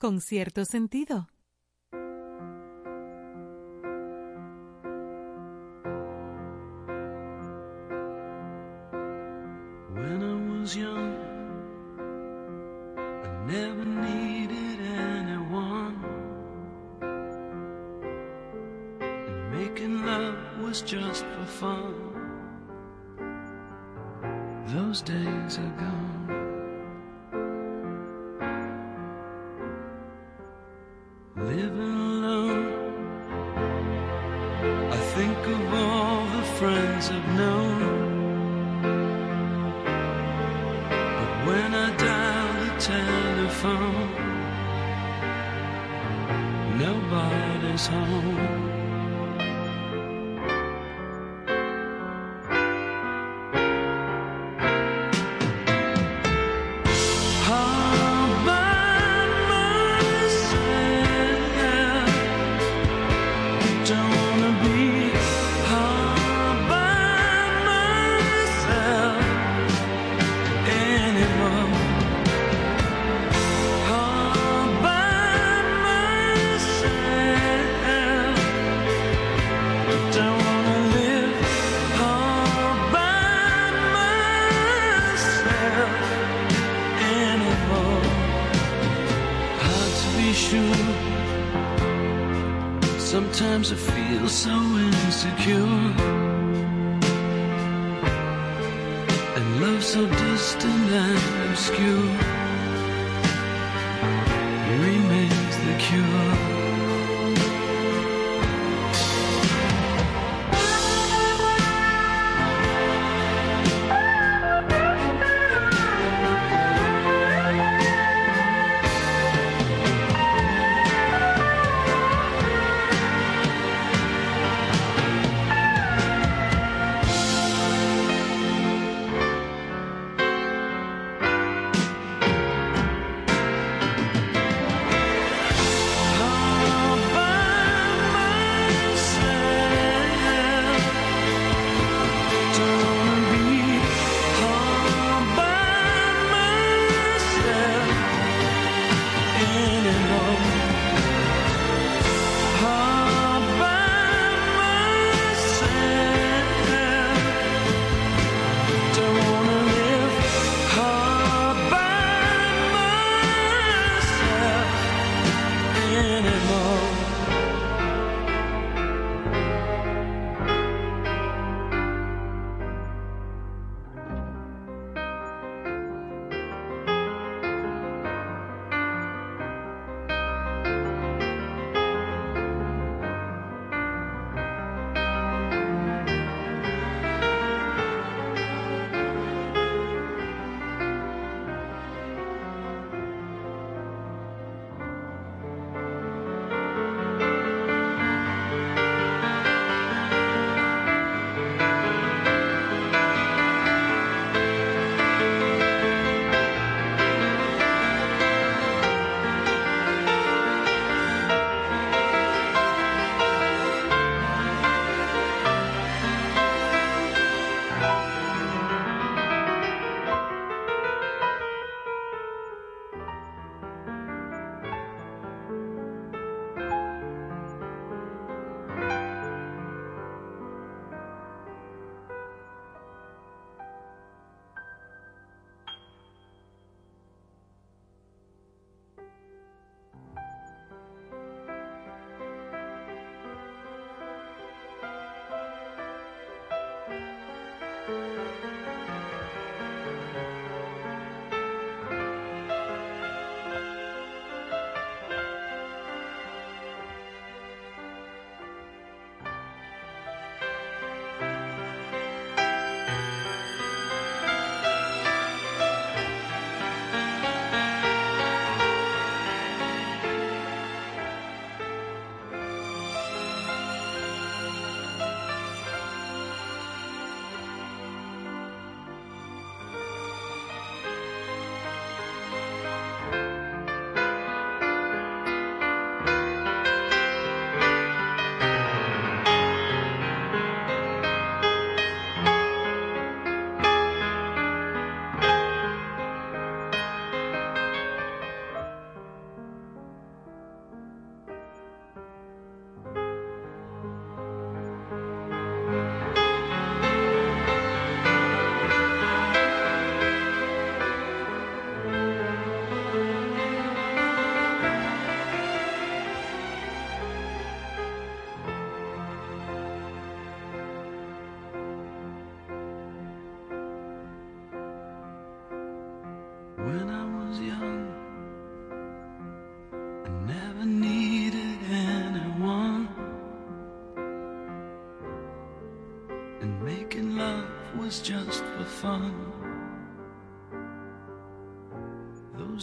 con cierto sentido.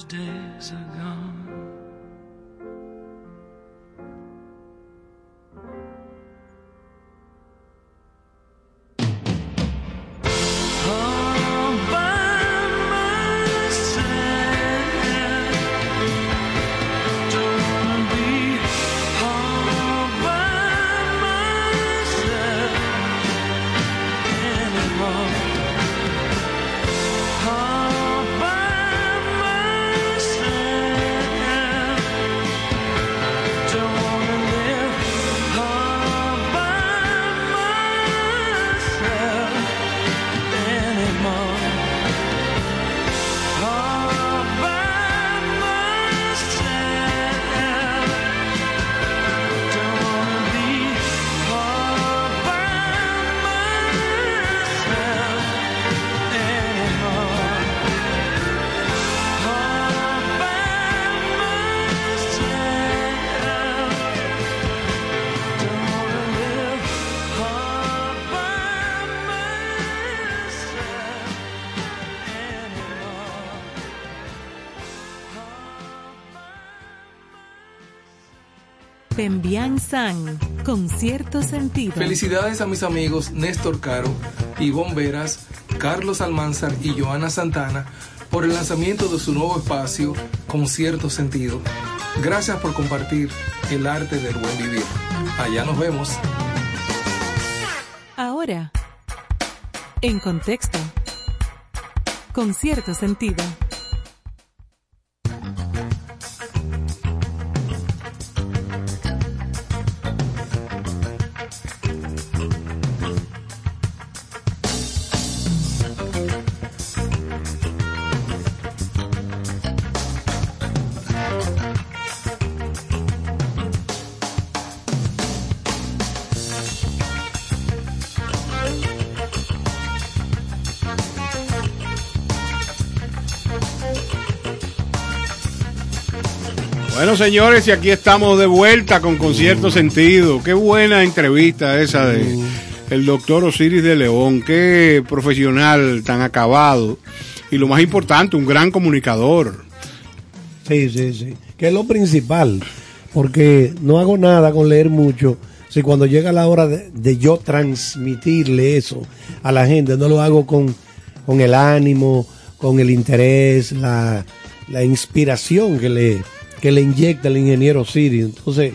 Days are gone. Pembian San, con cierto sentido. Felicidades a mis amigos Néstor Caro, Ivonne Veras, Carlos Almanzar y Joana Santana por el lanzamiento de su nuevo espacio con cierto sentido. Gracias por compartir el arte del buen vivir. Allá nos vemos. Ahora, en contexto, con cierto sentido. Bueno, señores, y aquí estamos de vuelta con Concierto Sentido. Qué buena entrevista esa de el doctor Osiris de León. Qué profesional tan acabado. Y lo más importante, un gran comunicador. Sí, sí, sí. Que es lo principal. Porque no hago nada con leer mucho. Si cuando llega la hora de, de yo transmitirle eso a la gente, no lo hago con, con el ánimo, con el interés, la, la inspiración que le, que le inyecta el ingeniero Siri. Entonces,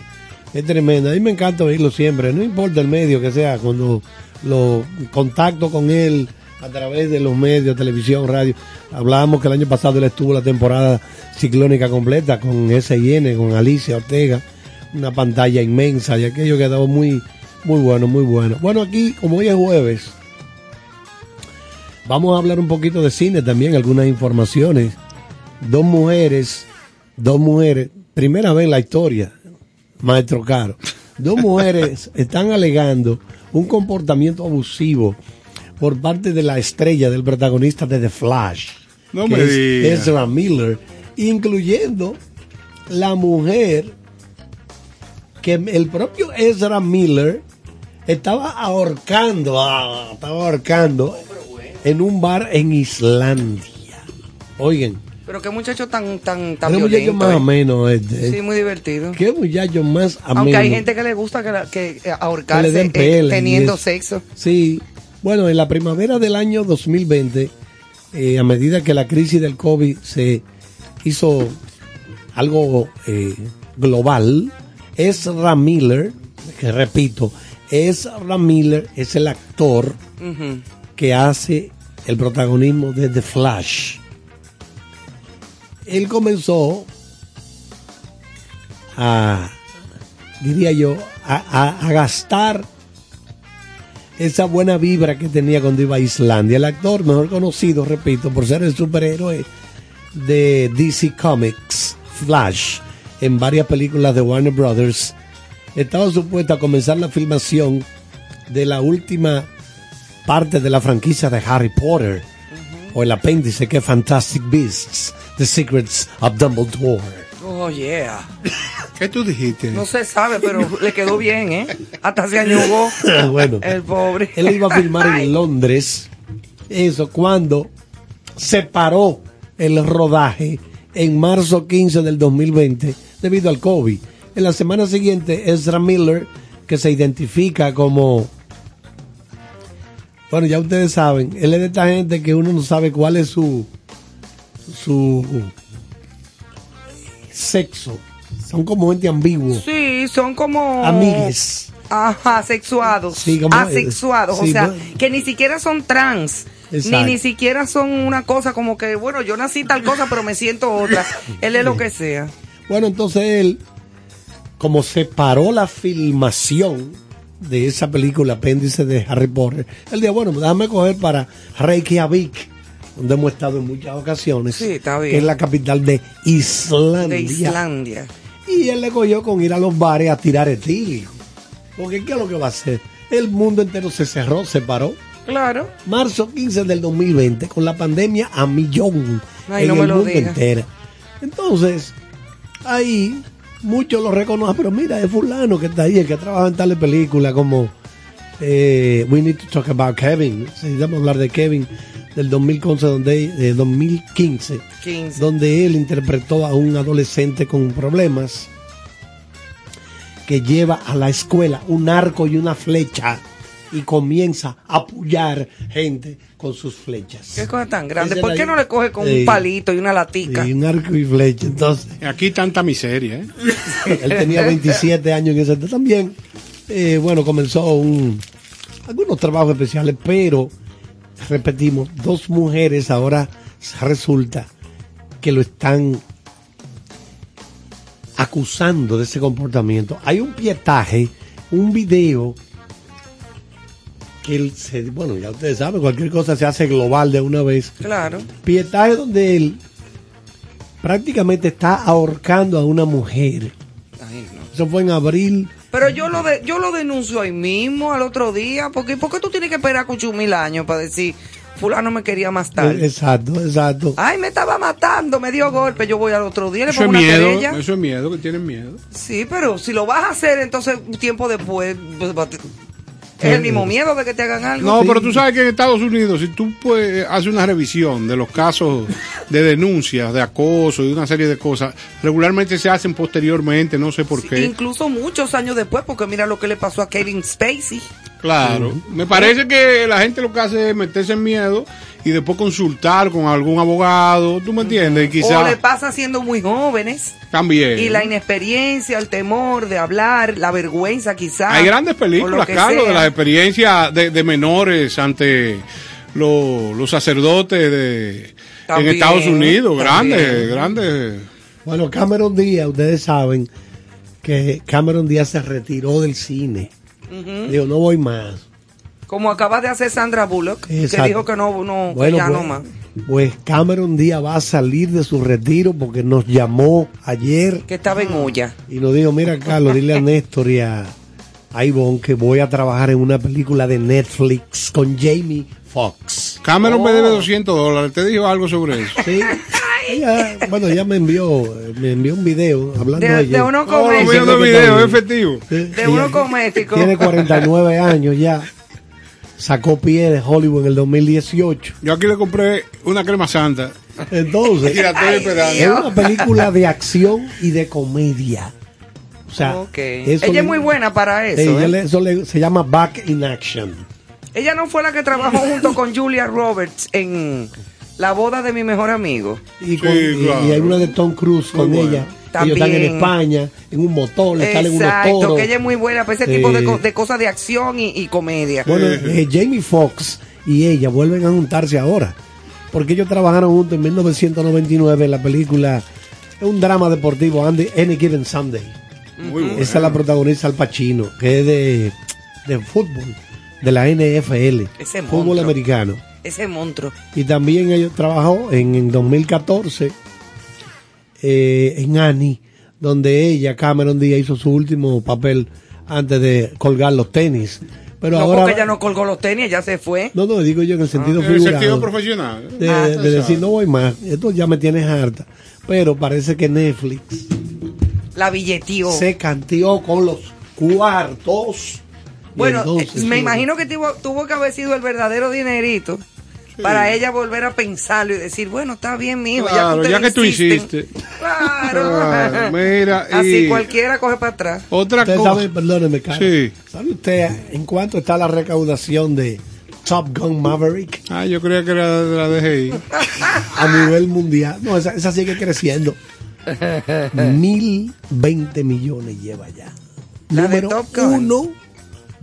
es tremendo. A mí me encanta oírlo siempre. No importa el medio que sea, cuando lo contacto con él a través de los medios, televisión, radio. Hablábamos que el año pasado él estuvo la temporada ciclónica completa con SIN, con Alicia Ortega, una pantalla inmensa y aquello quedó muy, muy bueno, muy bueno. Bueno, aquí, como hoy es jueves, vamos a hablar un poquito de cine también, algunas informaciones. Dos mujeres, dos mujeres, primera vez en la historia, maestro Caro, dos mujeres están alegando un comportamiento abusivo por parte de la estrella del protagonista de The Flash, No que me es diga. Ezra Miller, incluyendo la mujer que el propio Ezra Miller estaba ahorcando, ah, estaba ahorcando en un bar en Islandia. Oigan, Pero qué muchacho tan, tan, tan qué violento. más ¿eh? o menos este. Sí, muy divertido. Qué muchacho más ameno. Aunque hay gente que le gusta que, la- que eh, Que le ahorcarse den eh, teniendo sexo. Sí, bueno, en la primavera del año 2020, eh, a medida que la crisis del COVID se hizo algo eh, global, Ezra Miller, que repito, Ezra Miller es el actor Ujú. que hace el protagonismo de The Flash. Él comenzó a, diría yo, a, a- a gastar esa buena vibra que tenía cuando iba a Islandia. El actor mejor conocido, repito, por ser el superhéroe de DC Comics, Flash, en varias películas de Warner Brothers, estaba supuesto a comenzar la filmación de la última parte de la franquicia de Harry Potter, o el apéndice que es Fantastic Beasts, The Secrets of Dumbledore. Oh, yeah. ¿Qué tú dijiste? No se sabe, pero le quedó bien, ¿eh? Hasta se añugó. bueno, El pobre. él iba a filmar en Londres. Eso cuando se paró el rodaje en marzo 15 del 2020 debido al COVID. En la semana siguiente, Ezra Miller, que se identifica como. Bueno, ya ustedes saben, él es de esta gente que uno no sabe cuál es su. Su sexo. Son como gente ambiguo. Sí, son como. Amigues. Ajá. Sí, como- asexuados. sí, o sea, que ni siquiera son trans. Ni ni siquiera son una cosa como que, bueno, yo nací tal cosa, pero me siento otra. Él es lo que sea. Bueno, entonces él, como se paró la filmación de esa película, apéndice de Harry Potter, él dijo, bueno, déjame coger para Reykjavik, donde hemos estado en muchas ocasiones, Sí, está bien. que es la capital de Islandia. De Islandia. Y él le cogió con ir a los bares a tirar etilio. Porque ¿qué es lo que va a hacer? El mundo entero se cerró, se paró. Claro. Marzo 15 del 2020, con la pandemia a millón Ay, en no me el lo mundo diga. entero. Entonces, ahí muchos lo reconocen, pero mira, es fulano que está ahí, el que trabaja en tales películas como eh, We Need to Talk About Kevin. Necesitamos hablar de Kevin del 2015, donde, eh, 2015, 15. donde él interpretó a un adolescente con problemas que lleva a la escuela un arco y una flecha y comienza a apoyar gente con sus flechas. Qué cosa tan grande. ¿Por qué no le coge con un palito y una latica? Y un arco y flecha. Entonces, Aquí tanta miseria, ¿eh? él tenía 27 años en ese entonces también. eh, bueno, comenzó un, algunos trabajos especiales, pero repetimos, dos mujeres ahora resulta que lo están acusando de ese comportamiento. Hay un pietaje, un video que él se, bueno, ya ustedes saben, cualquier cosa se hace global de una vez. Claro. Pietaje donde él prácticamente está ahorcando a una mujer. Ay, no. Eso fue en abril. Pero yo lo de, yo lo denuncio ahí mismo, al otro día, porque ¿por qué tú tienes que esperar con mil años para decir, fulano me quería más tarde? Eh, Exacto, exacto. Ay, me estaba matando, me dio golpe, yo voy al otro día, le Eso es pongo una miedo, querella. eso es miedo, que tienen miedo. Sí, pero si lo vas a hacer, entonces un tiempo después, pues, es el mismo miedo de que te hagan algo. No, Sí. pero tú sabes que en Estados Unidos, si tú pues, haces una revisión de los casos de denuncias, de acoso y una serie de cosas, regularmente se hacen posteriormente, no sé por qué. Incluso muchos años después, porque mira lo que le pasó a Kevin Spacey. Claro. Me parece que la gente lo que hace es meterse en miedo y después consultar con algún abogado, ¿tú me entiendes? Y O quizás le pasa siendo muy jóvenes. también. Y la inexperiencia, el temor de hablar, la vergüenza quizás. Hay grandes películas, Carlos, de las experiencias de, de menores ante lo- los sacerdotes de, También, en Estados Unidos. también. Grandes, grandes. Bueno, Cameron Díaz, ustedes saben que Cameron Díaz se retiró del cine. Ujú. Digo, no voy más. Como acaba de hacer Sandra Bullock, Exacto. que dijo que no, no que ya pues, no más. pues Cameron Díaz va a salir de su retiro porque nos llamó ayer Que estaba en olla. y nos dijo, mira Carlos, dile a Néstor y a, a Ivonne que voy a trabajar en una película de Netflix con Jamie Foxx. Cameron me Oh. debe 200 dólares. ¿Te dijo algo sobre eso? Sí. Ella, bueno, ella me envió, me envió un video hablando De, de uno Oh, comético. que video, efectivo. Sí, De uno comético. Tiene 49 años ya. Sacó pie de Hollywood en el 2018. Yo aquí le compré una crema santa. Entonces, Y la estoy esperando. es una película de acción y de comedia. O sea, Ella le- es muy buena para eso. Ella ¿eh? le- eso le- se llama Back in Action. Ella no fue la que trabajó junto con Julia Roberts en La boda de mi mejor amigo. Y, con- y- claro. y hay una de Tom Cruise con buena. Ella. Ellos están en También. España, en un motor, le salen unos Exacto, toros. que ella es muy buena para ese tipo de, co- de cosas de acción y, y comedia. Bueno, eh, Jamie Foxx y ella vuelven a juntarse ahora. Porque ellos trabajaron juntos en 1999 en la película, es un drama deportivo, Andy, Any Given Sunday. Muy bueno. Esa la protagoniza Al Pacino, que es de, de fútbol, de la NFL, Ese fútbol monstruo. americano. Ese monstruo. Y también ellos trabajó en, en 2014 eh, en Annie, donde ella, Cameron Díaz, hizo su último papel antes de colgar los tenis. Pero no, ahora... porque ella no colgó los tenis, ya se fue. No, no, digo yo en el sentido En el figurado. sentido profesional. de, Ah, de decir, no voy más, esto ya me tienes harta. Pero parece que Netflix La billetió. Se canteó con los cuartos. Bueno, entonces eh, me imagino que tuvo, tuvo que haber sido el verdadero dinerito para ella volver a pensarlo y decir, bueno, está bien, mijo, Claro, ya ya que, tú ustedes insisten". hiciste. Claro. Claro, mira, Así y- cualquiera coge para atrás. Otra cosa. sabe, perdóneme, Carlos. Sí. ¿Sabe usted en cuánto está la recaudación de Top Gun Maverick Ah, yo creía que era de la DGI. a nivel mundial? No, esa, esa sigue creciendo. Mil veinte millones lleva ya. La de Número Top Gun. uno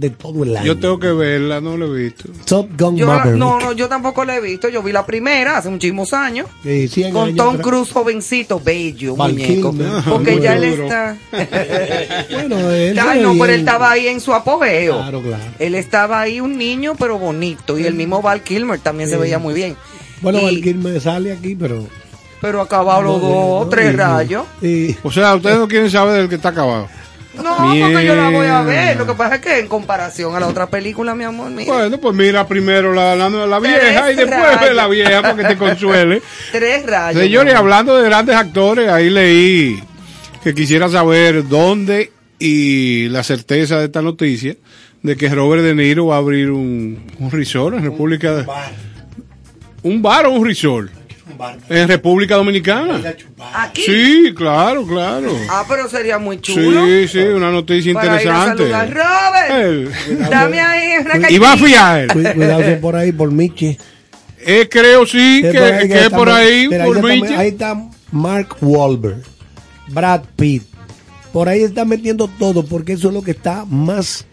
de todo el año. Yo tengo que verla, no la he visto. Top Gun Yo, Maverick. no, no, yo tampoco la he visto. Yo vi la primera hace muchísimos años. Sí, 100 Con años Tom. Cruise jovencito, bello, muñeco. Porque ya él está. Bueno, él se Ay, no, pero él estaba ahí en su apogeo. Claro, claro. Él estaba ahí un niño, pero bonito. Y el mismo Val Kilmer también se Sí. veía muy bien. Bueno, Y- Val Kilmer sale aquí, pero. Pero acabado los No, dos, no, tres y- rayos. O sea, ustedes no quieren saber del que está acabado. No, porque yo la voy a ver. Lo que pasa es que en comparación a la otra película, mi amor, mira. Bueno, pues mira primero la, la, la vieja y después ve rayos. la vieja para que te consuele. Tres rayos. Señores, hablando de grandes actores, ahí leí que quisiera saber dónde y la certeza de esta noticia de que Robert De Niro va a abrir un, un resort en República de... ¿Un bar o un resort? En República Dominicana. Aquí. Sí, claro, claro. Ah, pero sería muy chulo. Sí, sí, una noticia Para ir a interesante. saludar. Robert, Eh, dame ahí una Y va a fiar. Cu- Cuidado por ahí, por Michi. Eh, creo sí que, por ahí que es está por ahí, mira, por ahí, está, Michi. ahí está Mark Wahlberg, Brad Pitt. Por ahí está metiendo todo porque eso es lo que está más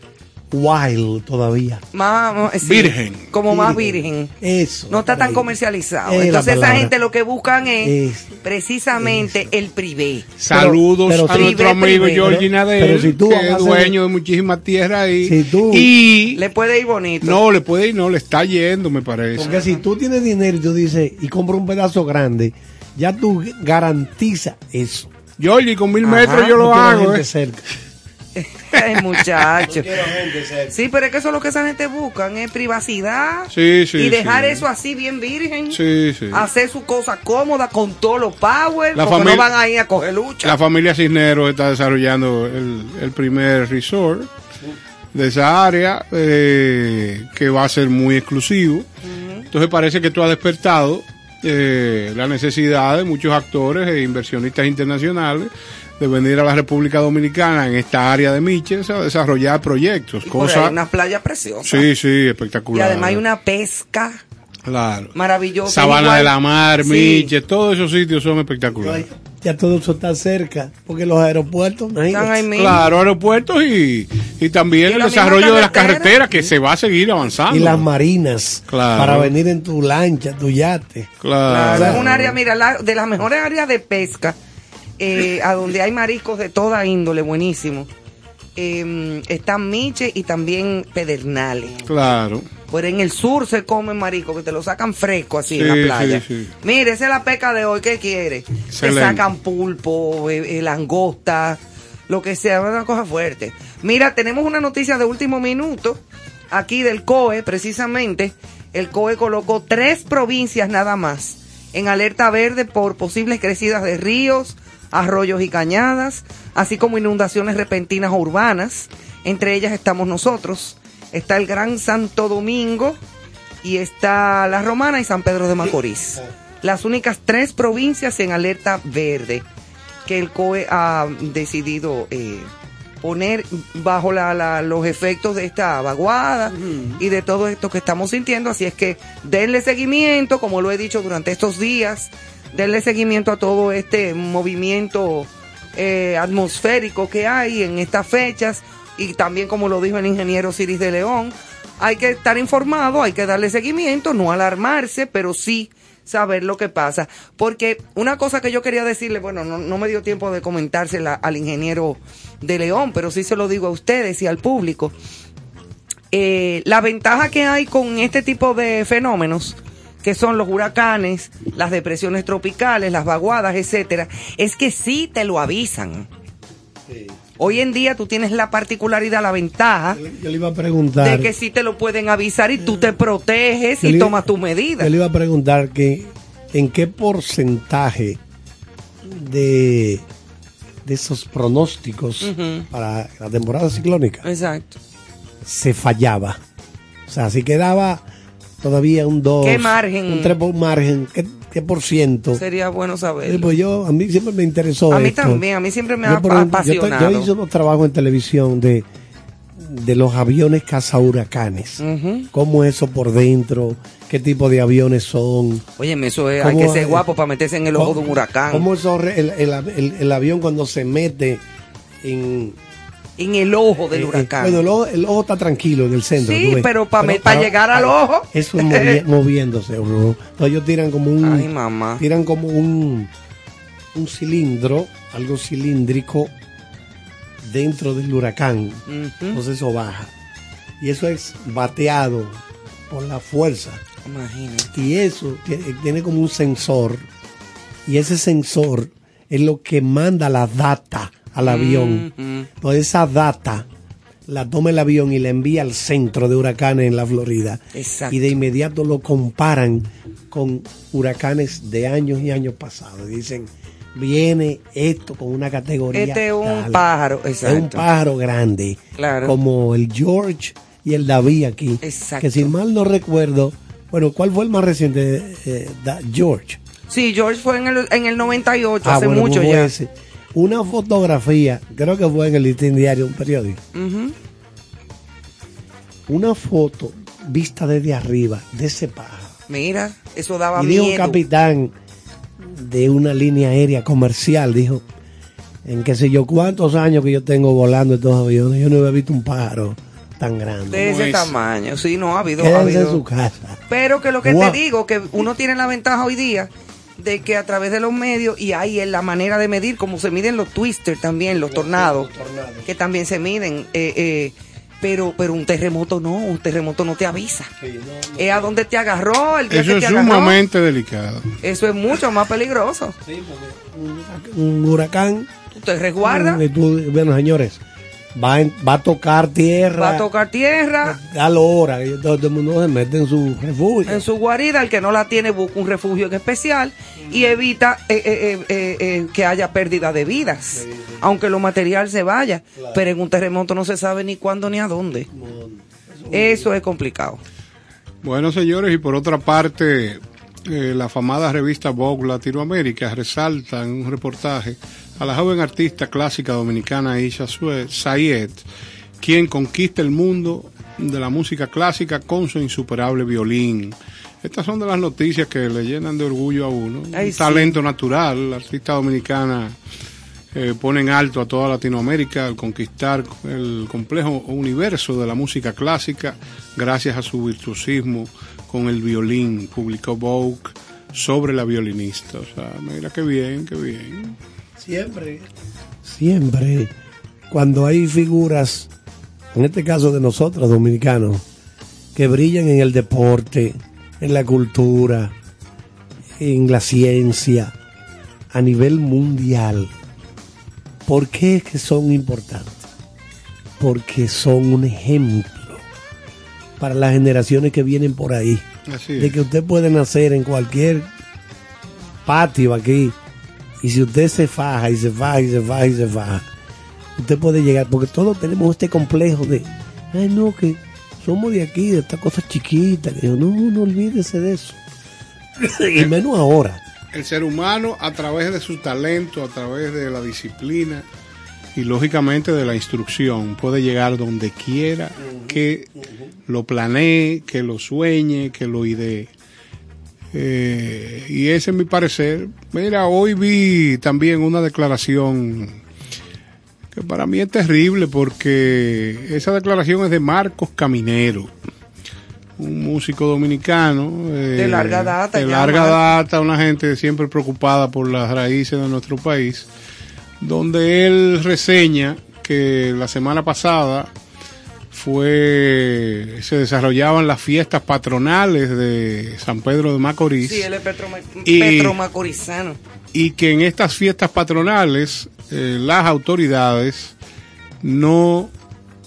wild todavía. Más, más- sí, Virgen. Como más virgen. Eso. No está tan comercializado. Es Entonces esa gente lo que buscan es, Es- precisamente el privé. Saludos pero a nuestro Privé, amigo privé. Georgie Pero- Nadel, pero si tú que es dueño de muchísima tierra ahí. Si tú- y Le puede ir bonito. no le puede ir, no le está yendo, me parece. Porque si tú tienes dinero y tú dices y compras un pedazo grande, ya tú garantizas eso. Georgie, con mil Ajá, metros yo lo No quiero hago. gente eh. cerca. Ay, muchacho. Sí, pero es que eso es lo que esa gente busca, es privacidad. Sí, sí, y dejar sí. eso así bien virgen. Sí, sí. Hacer su cosa cómoda con todos los power. La porque no van a ir a coger lucha. La familia Cisneros está desarrollando el, el primer resort de esa área eh, que va a ser muy exclusivo. Entonces parece que tú has despertado eh, la necesidad de muchos actores e inversionistas internacionales de venir a la República Dominicana en esta área de Miches a desarrollar proyectos. Y por ahí Cosa, unas playas preciosas. sí, sí, Y espectacular. además hay una pesca Claro. maravillosa. Sabana Igual- de la Mar, Sí. Miches, todos esos sitios son espectaculares. Ya todo eso está cerca, porque los aeropuertos Están ahí mismo. Claro, aeropuertos y, y también Y el desarrollo de las carretera. carreteras que se va a seguir avanzando. y las marinas Claro. para venir en tu lancha, tu yate. Claro. Claro, es un área, mira, la- de las mejores áreas de pesca, eh, a donde hay mariscos de toda índole, buenísimo. Eh, están Miche y también Pedernales. Claro. Pero en el sur se comen mariscos que te lo sacan fresco así en la playa. sí, sí. Mire, esa es la pesca de hoy, ¿qué quiere? Te sacan pulpo, eh, eh, langosta, lo que sea, una cosa fuerte. Mira, tenemos una noticia de último minuto, aquí del COE, precisamente. El COE colocó tres provincias nada más en alerta verde por posibles crecidas de ríos, arroyos y cañadas, así como inundaciones repentinas o urbanas. Entre ellas estamos nosotros. Está el Gran Santo Domingo y está La Romana y San Pedro de Macorís. Las únicas tres provincias en alerta verde que el COE ha decidido eh, poner bajo la- la- los efectos de esta vaguada y de todo esto que estamos sintiendo. Así es que denle seguimiento, como lo he dicho durante estos días, denle seguimiento a todo este movimiento eh, atmosférico que hay en estas fechas y también como lo dijo el ingeniero Ciris de León, hay que estar informado, hay que darle seguimiento, no alarmarse, pero sí saber lo que pasa. Porque una cosa que yo quería decirle, bueno, no, no me dio tiempo de comentársela al ingeniero de León, pero sí se lo digo a ustedes y al público. Eh, la ventaja que hay con este tipo de fenómenos, que son los huracanes, las depresiones tropicales, las vaguadas, etcétera, es que sí te lo avisan. Hoy en día tú tienes la particularidad, la ventaja Yo le iba a preguntar. de que sí te lo pueden avisar y tú te proteges y le- tomas tus medidas. Yo le iba a preguntar que en qué porcentaje de, de esos pronósticos para la temporada ciclónica, Exacto. se fallaba. O sea, si quedaba todavía un 2, ¿Qué margen? un 3 por margen, ¿qué, qué por ciento? Sería bueno Sí, saberlo. pues yo, a mí siempre me interesó a mí esto. también, a mí siempre me Yo, ha ejemplo, yo apasionado. Yo, hice unos trabajos en televisión de, de los aviones cazahuracanes. Ujú. Cómo eso por dentro, qué tipo de aviones son. Óyeme, eso es, hay ¿Cómo que ser guapo para meterse en el ojo de un huracán. Cómo eso, el, el- el- el avión cuando se mete en... En el ojo del eh, huracán. Bueno, el ojo, el ojo está tranquilo en el centro. Sí, pero pa' me- pa' llegar al ojo. Eso es movi- moviéndose. bro. Entonces ellos tiran como un... Ay, mamá. Tiran como un, un cilindro, algo cilíndrico dentro del huracán. Entonces eso baja. Y eso es bateado por la fuerza. Imagínate. Y eso tiene, tiene como un sensor. Y ese sensor es lo que manda la data al avión. Ujú. Entonces esa data la toma el avión y la envía al centro de huracanes en la Florida. Exacto. Y de inmediato lo comparan con huracanes de años y años pasados. Dicen, viene esto con una categoría. Este es un tal. pájaro, Es un exacto. pájaro grande. Claro. Como el George y el David aquí. Exacto. Que si mal no recuerdo, bueno, ¿cuál fue el más reciente? Eh, Da- George. Sí, George fue en el, en el 98, Ah, hace bueno, mucho ya. ese. Una fotografía, creo que fue en el listín diario, un periódico. Una foto vista desde arriba de ese pájaro. Mira, eso daba Y dijo un miedo. capitán de una línea aérea comercial, dijo, en qué sé yo cuántos años que yo tengo volando estos aviones, yo no había visto un pájaro tan grande. de ese tamaño. Sí, no ha habido. ha Quédense en habido. su casa. Pero que lo que te digo, que uno tiene la ventaja hoy día de que a través de los medios y ahí es la manera de medir, como se miden los twisters también, los tornados, que también se miden. eh, eh, pero, pero un terremoto no, un terremoto no te avisa. Es a donde te agarró, el día Eso que es te agarró. sumamente delicado. Eso es mucho más peligroso. Un huracán. Tú te resguardas, y tú- bueno, señores, va, en- va a tocar tierra. va a tocar tierra. a la hora, todo el mundo se mete en su refugio. En su guarida, el que no la tiene busca un refugio en especial y evita eh, eh, eh, eh, que haya pérdida de vidas, aunque lo material se vaya. Pero en un terremoto no se sabe ni cuándo ni a dónde. Eso es complicado. Bueno, señores, y por otra parte, eh, la famada revista Vogue Latinoamérica resalta en un reportaje a la joven artista clásica dominicana Isha Sayed, quien conquista el mundo de la música clásica con su insuperable violín. Estas son de las noticias que le llenan de orgullo a uno. Ay, un sí. talento natural, la artista dominicana eh, pone en alto a toda Latinoamérica al conquistar el complejo universo de la música clásica gracias a su virtuosismo con el violín. Publicó Vogue sobre la violinista. O sea, mira qué bien, qué bien. Siempre. Siempre. Cuando hay figuras, en este caso de nosotros, dominicanos, que brillan en el deporte, en la cultura, en la ciencia, a nivel mundial, ¿por qué es que son importantes? Porque son un ejemplo para las generaciones que vienen por ahí. Así de que usted puede nacer en cualquier patio aquí y si usted se faja y se faja y se faja y se faja, usted puede llegar, porque todos tenemos este complejo de, ay no, que somos de aquí, de estas cosas chiquitas. Que yo, no, no olvídese de eso. y menos ahora. El ser humano a través de su talento, a través de la disciplina y lógicamente de la instrucción puede llegar donde quiera que lo planee, que lo sueñe, que lo idee. Eh, y ese es mi parecer. Mira, hoy vi también una declaración que para mí es terrible porque esa declaración es de Marcos Caminero, un músico dominicano. eh, De larga data De larga data, una gente siempre preocupada por las raíces de nuestro país, donde él reseña que la semana pasada fue se desarrollaban las fiestas patronales de San Pedro de Macorís Sí, él es petro, Y- petromacorizano. y que en estas fiestas patronales eh, las autoridades no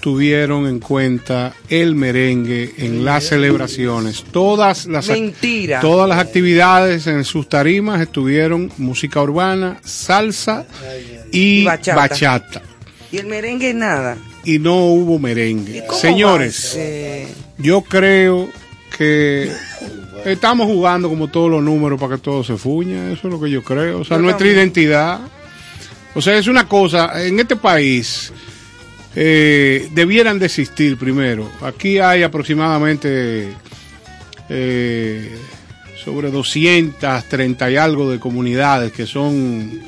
tuvieron en cuenta el merengue en las celebraciones. Todas las Mentira. todas las actividades en sus tarimas estuvieron música urbana, salsa y, Y bachata. bachata. Y el merengue nada. Y no hubo merengue. ¿Cómo Señores, yo creo que estamos jugando como todos los números para que todo se fuña. Eso es lo que yo creo. O sea, Yo nuestra también. identidad. O sea, es una cosa. En este país eh, debieran de existir primero. Aquí hay aproximadamente eh, sobre 230 y algo de comunidades que son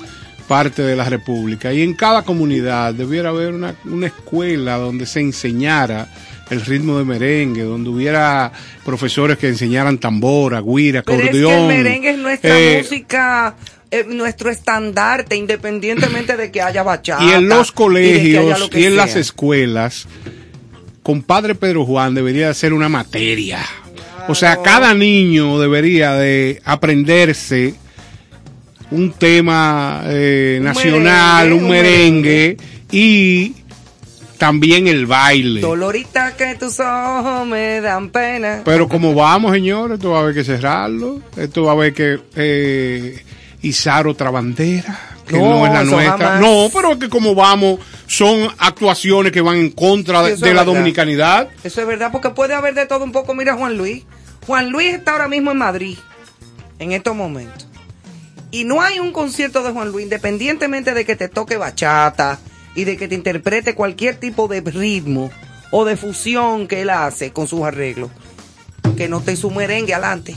parte de la República. Y en cada comunidad debiera haber una, una escuela donde se enseñara el ritmo de merengue, donde hubiera profesores que enseñaran tambora, guira, Pero es que acordeón. el merengue es nuestra eh, música, eh, nuestro estandarte, independientemente de que haya bachata. Y en los colegios y en las escuelas, compadre Pedro Juan debería de ser una materia. O sea, cada niño debería de aprenderse un tema eh, Un nacional, merengue, un merengue, y también el baile. Dolorita que tus ojos me dan pena. Pero como vamos, señores, esto va a haber que cerrarlo. Esto va a haber que eh, izar otra bandera, que No, no, es la nuestra. jamás. No, pero es que como vamos, son actuaciones que van en contra de, la dominicanidad. Eso es verdad, porque puede haber de todo un poco. Mira Juan Luis. Juan Luis está ahora mismo en Madrid, en estos momentos. Y no hay un concierto de Juan Luis, independientemente de que te toque bachata y de que te interprete cualquier tipo de ritmo o de fusión que él hace con sus arreglos. Que no te su merengue adelante.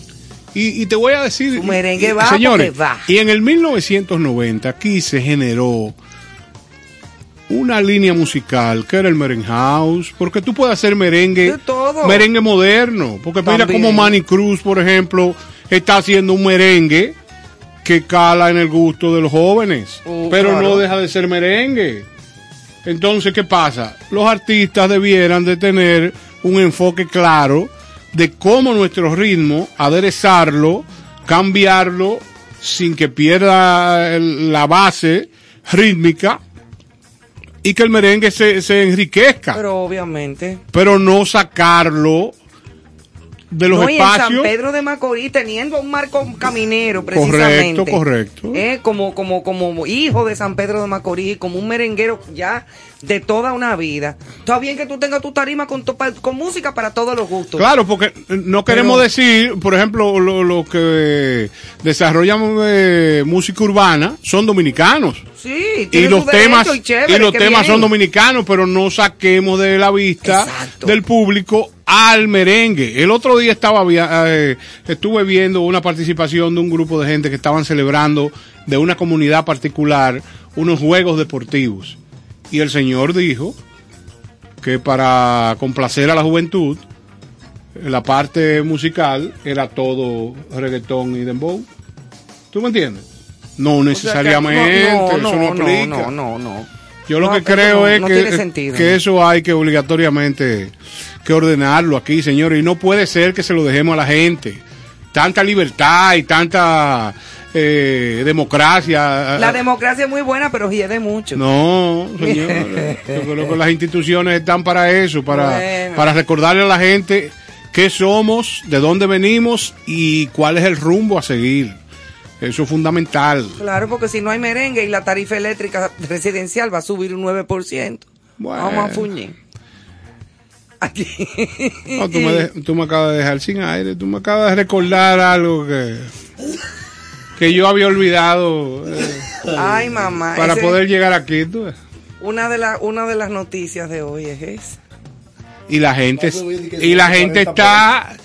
Y, y te voy a decir, Su merengue y- va señores, va. y en el 1990 aquí se generó una línea musical que era el merengue house, porque tú puedes hacer merengue, todo. merengue moderno, porque mira como Manny Cruz, por ejemplo, está haciendo un merengue que cala en el gusto de los jóvenes, Oh, pero claro. no deja de ser merengue. Entonces, ¿qué pasa? Los artistas debieran de tener un enfoque claro de cómo nuestro ritmo, aderezarlo, cambiarlo sin que pierda el- la base rítmica y que el merengue se, se enriquezca, pero, Pero obviamente. no sacarlo de los no, y en San espacios. Pedro de Macorís teniendo un marco caminero precisamente. Correcto, correcto. Eh, como, como, como hijo de San Pedro de Macorís, como un merenguero ya de toda una vida. Está bien que tú tengas tu tarima con, con música para todos los gustos. Claro, porque no queremos Pero- decir, por ejemplo, lo, lo que desarrollan eh, música urbana son dominicanos. Sí, y los temas y chévere, y los temas bien. son dominicanos pero no saquemos de la vista Exacto. del público al merengue el otro día estaba eh, estuve viendo una participación de un grupo de gente que estaban celebrando de una comunidad particular unos juegos deportivos y el señor dijo que para complacer a la juventud la parte musical era todo reggaetón y dembow ¿tú me entiendes? no O sea que- necesariamente no, eso no, no no, aplica no, no, no. yo lo No, que creo no- es no que, sentido. que eso hay que obligatoriamente que ordenarlo aquí, señores, y no puede ser que se lo dejemos a la gente. Tanta libertad y tanta eh, democracia. La democracia es muy buena, pero hiede mucho. No, señores. Yo creo que las instituciones están para eso, para, Bueno. para recordarle a la gente qué somos, de dónde venimos y cuál es el rumbo a seguir. Eso es fundamental. Claro, porque si no hay merengue y la tarifa eléctrica residencial va a subir un 9%. Bueno. Vamos a fuñir. Aquí. No, tú, me de- tú me acabas de dejar sin aire, tú me acabas de recordar algo que, que yo había olvidado eh, Ay, mamá. para ese- poder llegar aquí. tú. Una de, la, una de las noticias de hoy es esa. Y la gente, y la gente está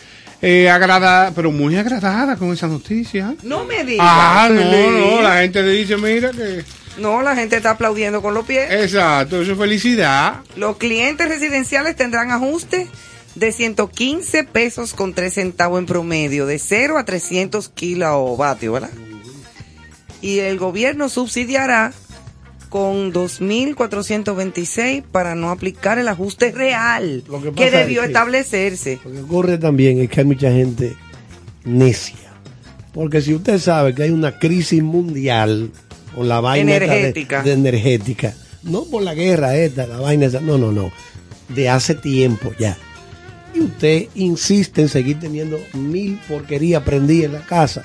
eh, agradada, pero muy agradada con esa noticia. No me digas. Ah, no, no, la gente dice, mira que... No, la gente está aplaudiendo con los pies. Exacto, eso es felicidad. Los clientes residenciales tendrán ajuste de 115 pesos con 3 centavos en promedio, de 0 a 300 kilovatios, ¿verdad? Y el gobierno subsidiará con 2.426 para no aplicar el ajuste real Lo que debió es que- establecerse. Lo que ocurre también es que hay mucha gente necia. Porque si usted sabe que hay una crisis mundial con la vaina de- Energética. de, energética, no por la guerra esta, la vaina esa, no, no, no, de hace tiempo ya. Y usted insiste en seguir teniendo mil porquerías prendidas en la casa,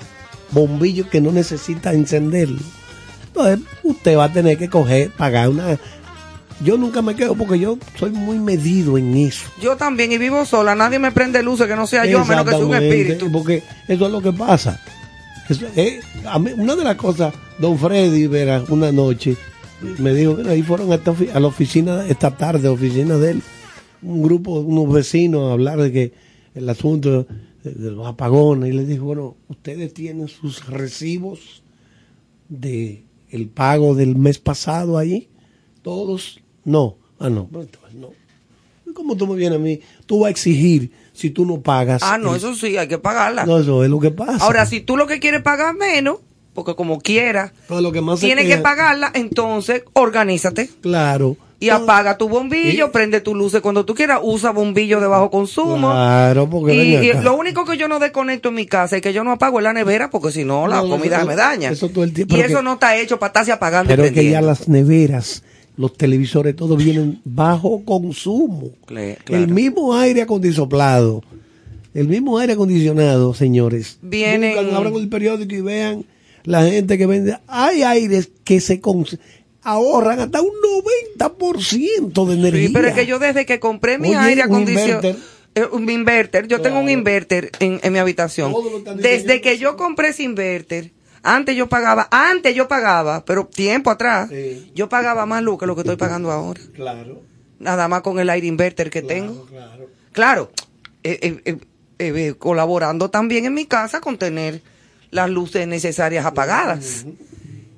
bombillos que no necesita encenderlo. Entonces, usted va a tener que coger, pagar una. Yo nunca me quedo porque yo soy muy medido en eso. Yo también, y vivo sola. Nadie me prende luces que no sea yo, a menos que sea un espíritu. Porque eso es lo que pasa. Eh, una de las cosas, don Freddy Vera, una noche, me dijo, "Mira, ahí fueron a, la oficina, esta tarde, oficina de él, un grupo, unos vecinos a hablar de que el asunto de, los apagones, y le dijo, bueno, ustedes tienen sus recibos de el pago del mes pasado ahí, todos, no, ah, no, pues, no. ¿Cómo tú me vienes a mí? Tú vas a exigir si tú no pagas. Ah, no, el- eso sí, hay que pagarla. no, eso es lo que pasa. Ahora, si tú lo que quieres pagar menos, porque como quieras, Todo lo que más tienes que pagarla, entonces organízate. Claro. Y apaga tu bombillo, Y- prende tu luces cuando tú quieras, usa bombillo de bajo consumo. Claro, porque y, lo único que yo no desconecto en mi casa es que yo no apago la nevera porque si no la No, comida eso- me daña. eso todo el tiempo, y eso que- no está hecho para estarse apagando Pero es que ya las neveras, los televisores, todos vienen bajo consumo. Claro. El mismo aire acondicionado, el mismo aire acondicionado, señores. Vienen- Buscan, abran el periódico y vean la gente que vende. Hay aires que se ahorran hasta un 90% de energía. Sí, pero es que yo desde que compré mi Oye, aire acondicionado. eh, un inverter, yo tengo un inverter en, en mi habitación. Desde que yo compré ese inverter, antes yo pagaba, antes yo pagaba, pero tiempo atrás, Sí. yo pagaba más luz que lo que estoy pagando ahora. Claro, Nada más con el aire inverter que tengo. claro. Claro, eh, eh, eh, colaborando también en mi casa con tener las luces necesarias apagadas.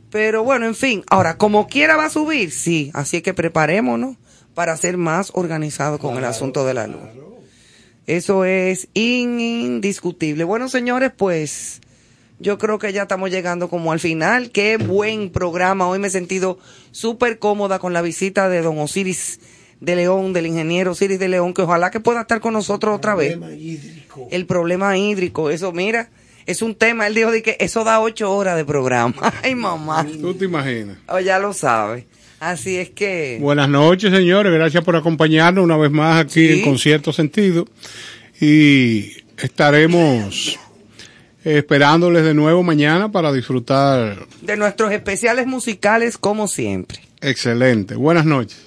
Pero bueno, en fin, ahora, como quiera va a subir, sí, así que preparémonos para ser más organizados con el asunto de la luz. Eso es in- indiscutible. Bueno, señores, pues yo creo que ya estamos llegando como al final. Qué buen programa. Hoy me he sentido súper cómoda con la visita de don Osiris de León, del ingeniero Osiris de León, que ojalá que pueda estar con nosotros otra vez. Problema hídrico. El problema hídrico, eso, mira, es un tema. Él dijo de que eso da ocho horas de programa. Ay, mamá. Tú te imaginas. Oh, ya lo sabe. Así es que. Buenas noches, señores. Gracias por acompañarnos una vez más aquí Sí. en Concierto Sentido. Y estaremos esperándoles de nuevo mañana para disfrutar. De nuestros especiales musicales, como siempre. Excelente. Buenas noches.